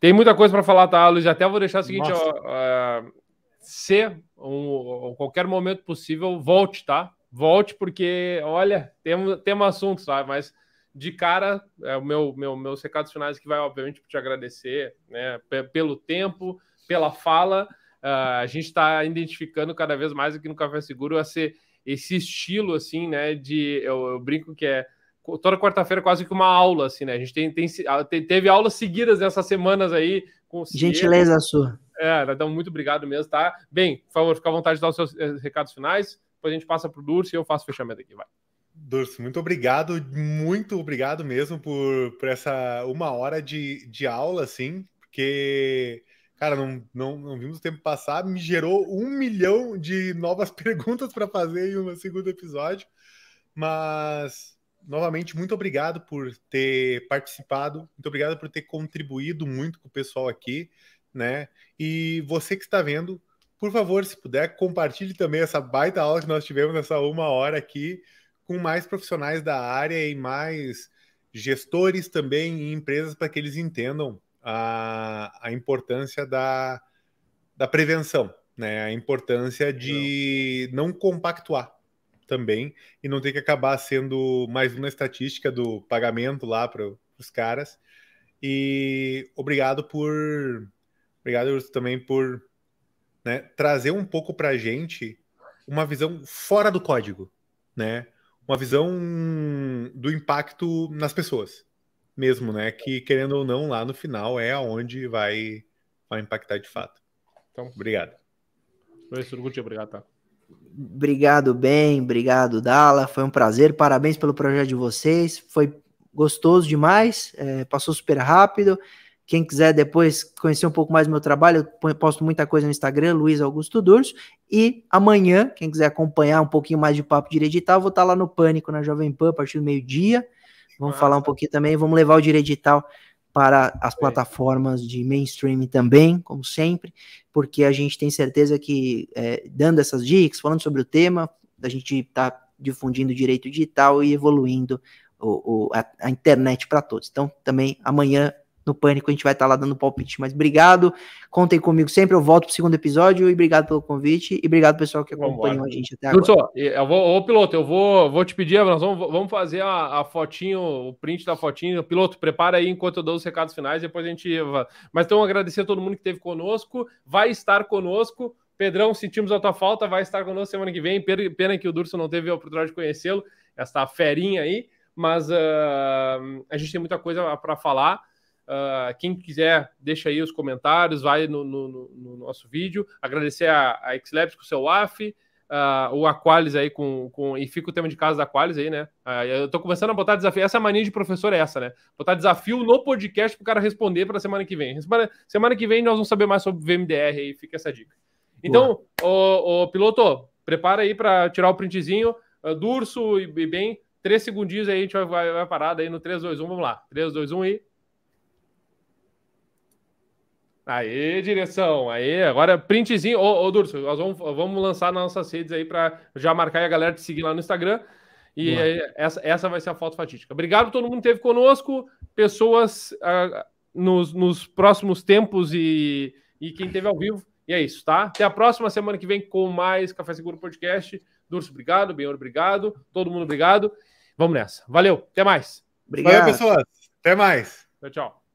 Tem muita coisa para falar, tá, Luiz? Até vou deixar o seguinte: ó, uh, se um, qualquer momento possível, volte, tá? Volte, porque, olha, temos, temos assuntos, sabe? Mas de cara, é o meu, meu, meus recados finais que vai, obviamente, te agradecer, né? Pelo tempo, pela fala. Uh, a gente está identificando cada vez mais aqui no Café Seguro a ser esse estilo, assim, né? De eu, eu brinco que é toda quarta-feira quase que uma aula, assim, né? A gente tem, tem, teve aulas seguidas nessas semanas aí. Com Gentileza sua. É, então muito obrigado mesmo, tá? Bem, por favor, fica à vontade de dar os seus eh, recados finais, depois a gente passa para o Durso e eu faço o fechamento aqui, vai. Durso, muito obrigado, muito obrigado mesmo por, por essa uma hora de, de aula, assim, porque, cara, não, não, não vimos o tempo passar, me gerou um milhão de novas perguntas para fazer em um segundo episódio, mas novamente, muito obrigado por ter participado, muito obrigado por ter contribuído muito com o pessoal aqui né? E você que está vendo, por favor, se puder, compartilhe também essa baita aula que nós tivemos nessa uma hora aqui com mais profissionais da área e mais gestores também em empresas para que eles entendam a, a importância da, da prevenção, né? A importância de não compactuar também e não ter que acabar sendo mais uma estatística do pagamento lá para os caras. E obrigado por Obrigado também por né, trazer um pouco para a gente uma visão fora do código, né? Uma visão do impacto nas pessoas, mesmo, né? Que querendo ou não, lá no final é aonde vai, vai impactar de fato. Então, obrigado. Obrigado, tá? Obrigado, bem, obrigado, Dala. Foi um prazer, parabéns pelo projeto de vocês. Foi gostoso demais, é, passou super rápido. Quem quiser depois conhecer um pouco mais do meu trabalho, eu posto muita coisa no Instagram, Luiz Augusto Durso. E amanhã, quem quiser acompanhar um pouquinho mais de papo direito digital, vou estar lá no Pânico, na Jovem Pan, a partir do meio-dia. Vamos Nossa. falar um pouquinho também, vamos levar o direito digital para as plataformas de mainstream também, como sempre, porque a gente tem certeza que é, dando essas dicas, falando sobre o tema, a gente está difundindo direito digital e evoluindo o, o, a, a internet para todos. Então, também amanhã no Pânico, a gente vai estar tá lá dando palpite. Mas obrigado, contem comigo sempre, eu volto pro segundo episódio e obrigado pelo convite e obrigado pessoal que acompanhou a gente até agora. Só, eu vou, ô piloto, eu vou, vou te pedir, nós vamos, vamos fazer a, a fotinho, o print da fotinho. Piloto, prepara aí enquanto eu dou os recados finais, depois a gente... Mas então agradecer a todo mundo que esteve conosco, vai estar conosco, Pedrão, sentimos a tua falta, vai estar conosco semana que vem. Pena que o Durso não teve a oportunidade de conhecê-lo, essa ferinha aí, mas uh, a gente tem muita coisa para falar. Uh, quem quiser, deixa aí os comentários, vai no, no, no nosso vídeo. Agradecer a, a Xlabs com o seu AF, uh, o Aqualis aí com, com. E fica o tema de casa da Aqualis aí, né? Uh, eu tô começando a botar desafio. Essa mania de professor é essa, né? Botar desafio no podcast pro cara responder para semana que vem. Semana, semana que vem nós vamos saber mais sobre VMDR aí, fica essa dica. Então, o, o, piloto, prepara aí para tirar o printzinho. Uh, Durso e, e bem, três segundinhos aí, a gente vai, vai, vai parar daí no 3, 2, 1, vamos lá. 3, 2, 1 e. Aê, direção, aê, agora printzinho. Ô, ô Durso, nós vamos, vamos lançar nas nossas redes aí para já marcar a galera te seguir lá no Instagram. E aí, essa, essa vai ser a foto fatídica. Obrigado a todo mundo que esteve conosco, pessoas uh, nos, nos próximos tempos e, e quem esteve ao vivo. E é isso, tá? Até a próxima semana que vem com mais Café Seguro Podcast. Durso, obrigado. Benhor, obrigado. Todo mundo, obrigado. Vamos nessa. Valeu, até mais. Obrigado. Valeu, pessoas. Até mais. Tchau, tchau.